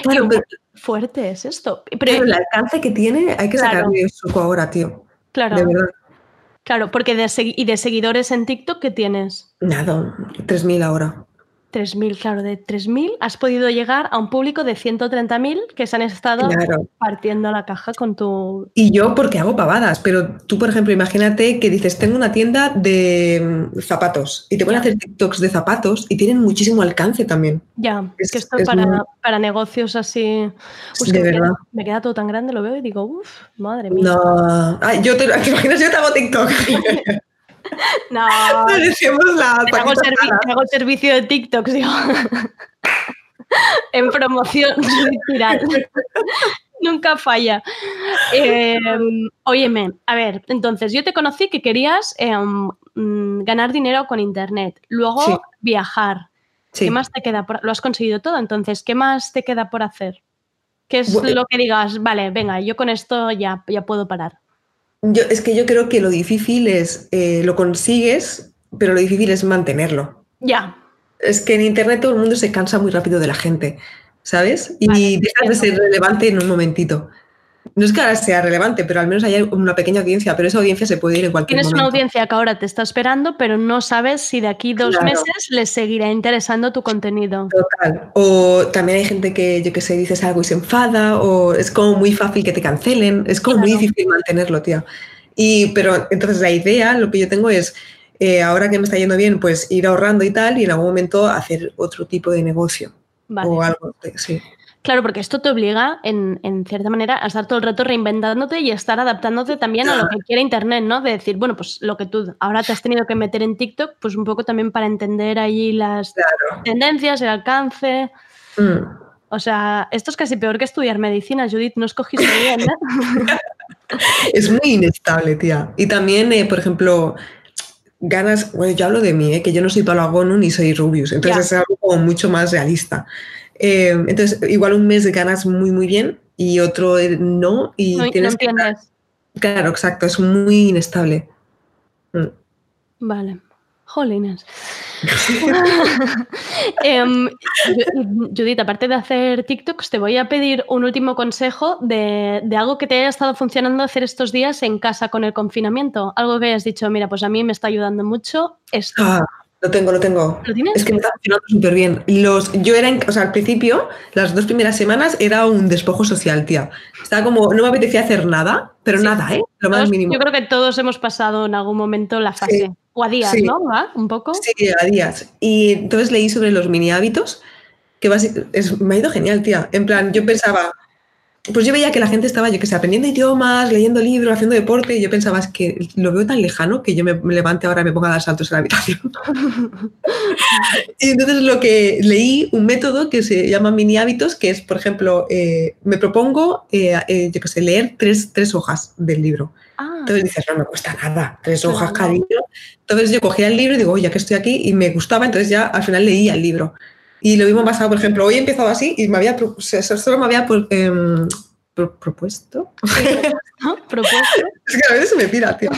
Claro, Qué pero, fuerte es esto. Pero, pero el alcance que tiene, hay que Claro. sacarle suco ahora, tío. claro, De verdad. claro, porque de y de seguidores en TikTok, ¿qué tienes? Nada, 3.000 ahora. 3.000, claro, de 3.000 has podido llegar a un público de 130.000 que se han estado Claro. partiendo la caja con tu... Y yo porque hago pavadas, pero tú, por ejemplo, imagínate que dices, tengo una tienda de mm, zapatos y te ponen a hacer TikToks de zapatos y tienen muchísimo alcance también. Ya, es, Es- que esto es para, muy- para negocios así... Uy, es De que me queda- verdad. me queda todo tan grande, lo veo y digo, uff, madre mía. No. Ay, yo te, *laughs* ¿te imaginas? Yo te hago TikTok. *laughs* No, la te hago, te servicio de TikTok, digo. *laughs* en promoción. Nunca falla. Eh, óyeme, a ver, entonces yo te conocí que querías em, mm, ganar dinero con internet, luego Sí. viajar. Sí. ¿Qué más te queda? Por, lo has conseguido todo, entonces, ¿qué más te queda por hacer? ¿Qué es Bu- lo que digas? Vale, venga, yo con esto ya, ya puedo parar. Yo, es que yo creo que lo difícil es, eh, lo consigues, pero lo difícil es mantenerlo. Ya, Es que en Internet todo el mundo se cansa muy rápido de la gente, ¿sabes? Y dejas de ser relevante en un momentito. No es que ahora sea relevante, pero al menos hay una pequeña audiencia, pero esa audiencia se puede ir en cualquier Tienes una momento. audiencia que ahora te está esperando, pero no sabes si de aquí dos Claro. meses les seguirá interesando tu contenido. Total. O también hay gente que, yo que sé, dices algo y se enfada, o es como muy fácil que te cancelen, es como muy difícil mantenerlo, tía. Y, pero entonces la idea, lo que yo tengo es, eh, ahora que me está yendo bien, pues ir ahorrando y tal, y en algún momento hacer otro tipo de negocio. Vale. O algo, sí. Claro, porque esto te obliga, en, en cierta manera, a estar todo el rato reinventándote y estar adaptándote también a lo que quiere Internet, ¿no? De decir, bueno, pues lo que tú ahora te has tenido que meter en TikTok, pues un poco también para entender allí las tendencias, el alcance. Mm. O sea, esto es casi peor que estudiar medicina, Judith, no escogiste bien, ¿eh? Es muy inestable, tía. Y también, eh, por ejemplo, ganas, bueno, yo hablo de mí, eh, que yo no soy Agonu ni soy Rubius, entonces es algo como mucho más realista. Eh, entonces, igual un mes ganas muy, muy bien y otro eh, no, y No, no tienes que... entiendes. Claro, exacto, es muy inestable. Mm. Vale. Jolines. *laughs* Em, Ju- Judith, aparte de hacer TikToks, te voy a pedir un último consejo de, de algo que te haya estado funcionando hacer estos días en casa con el confinamiento. Algo que hayas dicho, mira, pues a mí me está ayudando mucho esto. Ah, lo tengo, lo tengo. ¿Lo tienes? Es que me está funcionando súper bien. Los, yo era, en- o sea, al principio, las dos primeras semanas era un despojo social, tía. Estaba como, no me apetecía hacer nada, pero nada, ¿eh? Lo más Todos- mínimo. Yo creo que todos hemos pasado en algún momento la fase. O a días, sí. ¿no? ¿Va? Un poco. Sí, a días. Y entonces leí sobre los mini hábitos, que es- me ha ido genial, tía. En plan, yo pensaba, pues yo veía que la gente estaba, yo que sé, aprendiendo idiomas, leyendo libros, haciendo deporte, y yo pensaba, es que lo veo tan lejano que yo me, me levante ahora y me ponga a dar saltos en la habitación. *laughs* y entonces lo que leí, un método que se llama mini hábitos, que es, por ejemplo, eh, me propongo, eh, eh, yo que sé, leer tres, tres hojas del libro. Ah, Entonces dices, no me cuesta nada, tres hojas, cariño. Entonces yo cogía el libro y digo, oye, ya que estoy aquí, y me gustaba, entonces ya al final leía el libro. Y lo mismo pasado, por ejemplo, hoy he empezado así y me había, solo me había pro- propuesto. propuesto. *laughs* Es que a veces se me pira, tío.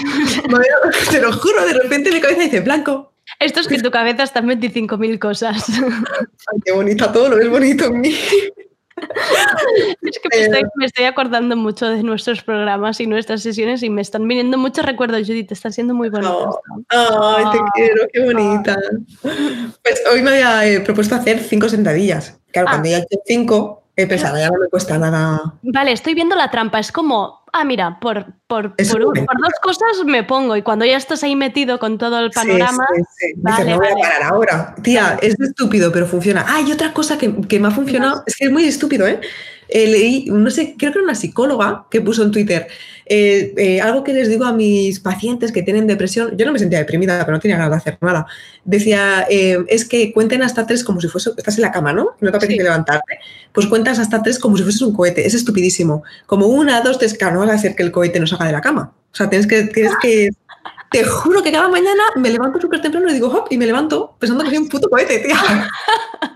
Me había- *laughs* te lo juro, de repente mi cabeza dice, blanco. Esto es que en tu cabeza están 25.000 cosas. *laughs* Ay, qué bonita, todo lo ves bonito en mí. Es que me estoy, me estoy acordando mucho de nuestros programas y nuestras sesiones y me están viniendo muchos recuerdos, Judith. Está siendo muy bonito. esto. Ay, te quiero, qué bonita. Pues hoy me había eh, propuesto hacer cinco sentadillas. Claro, cuando ya he hecho cinco, he pensado, ya no me cuesta nada. Vale, estoy viendo la trampa. Es como, ah, mira, por, por, por, un un- por dos cosas me pongo y cuando ya estás ahí metido con todo el panorama, Sí, sí, sí. Dices, vale, no voy a parar ahora. Tía, es estúpido, pero funciona. Ah, y otra cosa que, que me ha funcionado, es que es muy estúpido, ¿eh? Eh, leí, no sé, creo que era una psicóloga que puso en Twitter eh, eh, algo que les digo a mis pacientes que tienen depresión. Yo no me sentía deprimida, pero no tenía ganas de hacer nada. Decía, eh, es que cuenten hasta tres como si fuese, estás en la cama, ¿no? No te apetece levantarte. Pues cuentas hasta tres como si fueses un cohete. Es estupidísimo. Como una, dos, tres, claro, no vas a hacer que el cohete no salga de la cama. O sea, tienes que, tienes que te juro que cada mañana me levanto súper temprano y digo, hop, y me levanto pensando que soy un puto cohete, tía. *laughs*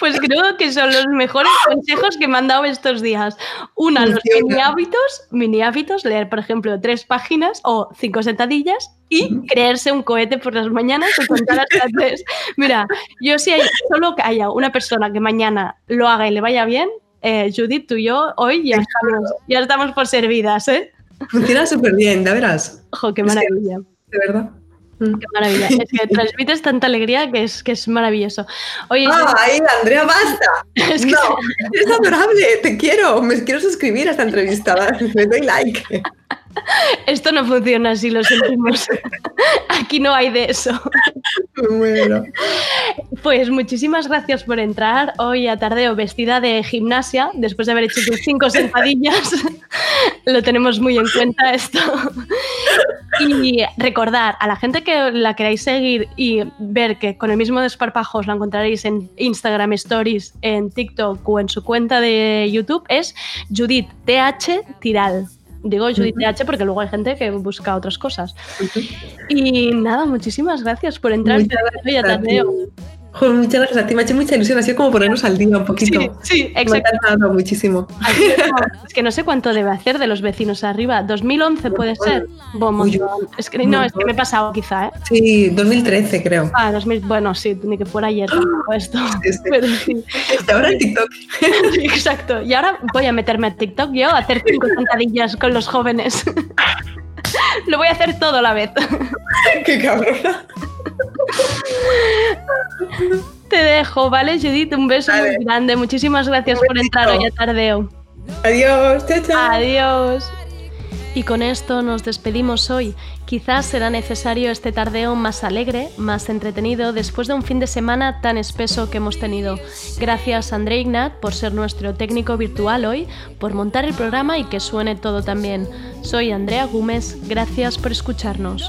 Pues creo que son los mejores consejos que me han dado estos días. Una, los mini hábitos, mini hábitos, leer, por ejemplo, tres páginas o cinco sentadillas y creerse un cohete por las mañanas y contar hasta *laughs* tres. Mira, yo si hay, solo que haya una persona que mañana lo haga y le vaya bien, eh, Judith, tú y yo, hoy ya estamos, ya estamos por servidas, ¿eh? Funciona súper bien, ya verás. Ojo, qué Es que- maravilla. De verdad. Qué maravilla. Es que transmites tanta alegría que es, que es maravilloso. Oye, ¡Ay, Andrea, basta! *laughs* Es que- No, es adorable, te quiero. Me quiero suscribir a esta entrevista. *laughs* Me doy like. *laughs* esto no funciona así, lo sentimos. *laughs* Aquí no hay de eso. Muero. Pues muchísimas gracias por entrar hoy a Tardeo vestida de gimnasia, después de haber hecho tus cinco sentadillas. *laughs* Lo tenemos muy en cuenta esto. Y recordar a la gente que la queráis seguir y ver que con el mismo desparpajo os la encontraréis en Instagram Stories, en TikTok o en su cuenta de YouTube es Judith TH Tiral. Digo Judith TH porque luego hay gente que busca otras cosas. Y nada, muchísimas gracias por entrar Muchas gracias. Joder, muchas gracias a ti, me ha hecho mucha ilusión. Ha sido como ponernos al día un poquito. Sí, sí, Me ha exacto. encantado muchísimo. Es, que no sé cuánto debe hacer de los vecinos arriba. ¿2011 puede ser? Es que, no, es que me he pasado quizá, ¿eh? Sí, 2013 creo. Ah, 2000, bueno, sí, ni que fuera ayer *gasps* esto. *laughs* Pero sí. Y ahora en TikTok. *laughs* Exacto. Y ahora voy a meterme a TikTok yo a hacer cinco sentadillas con los jóvenes. *laughs* Lo voy a hacer todo a la vez. Qué cabrona. Te dejo, ¿vale, Judith? Un beso Vale. muy grande. Muchísimas gracias por entrar hoy a Tardeo. Adiós, chao, chao. Adiós. Y con esto nos despedimos hoy. Quizás será necesario este tardeo más alegre, más entretenido, después de un fin de semana tan espeso que hemos tenido. Gracias André Ignat por ser nuestro técnico virtual hoy, por montar el programa y que suene todo tan bien. Soy Andrea Gómez, gracias por escucharnos.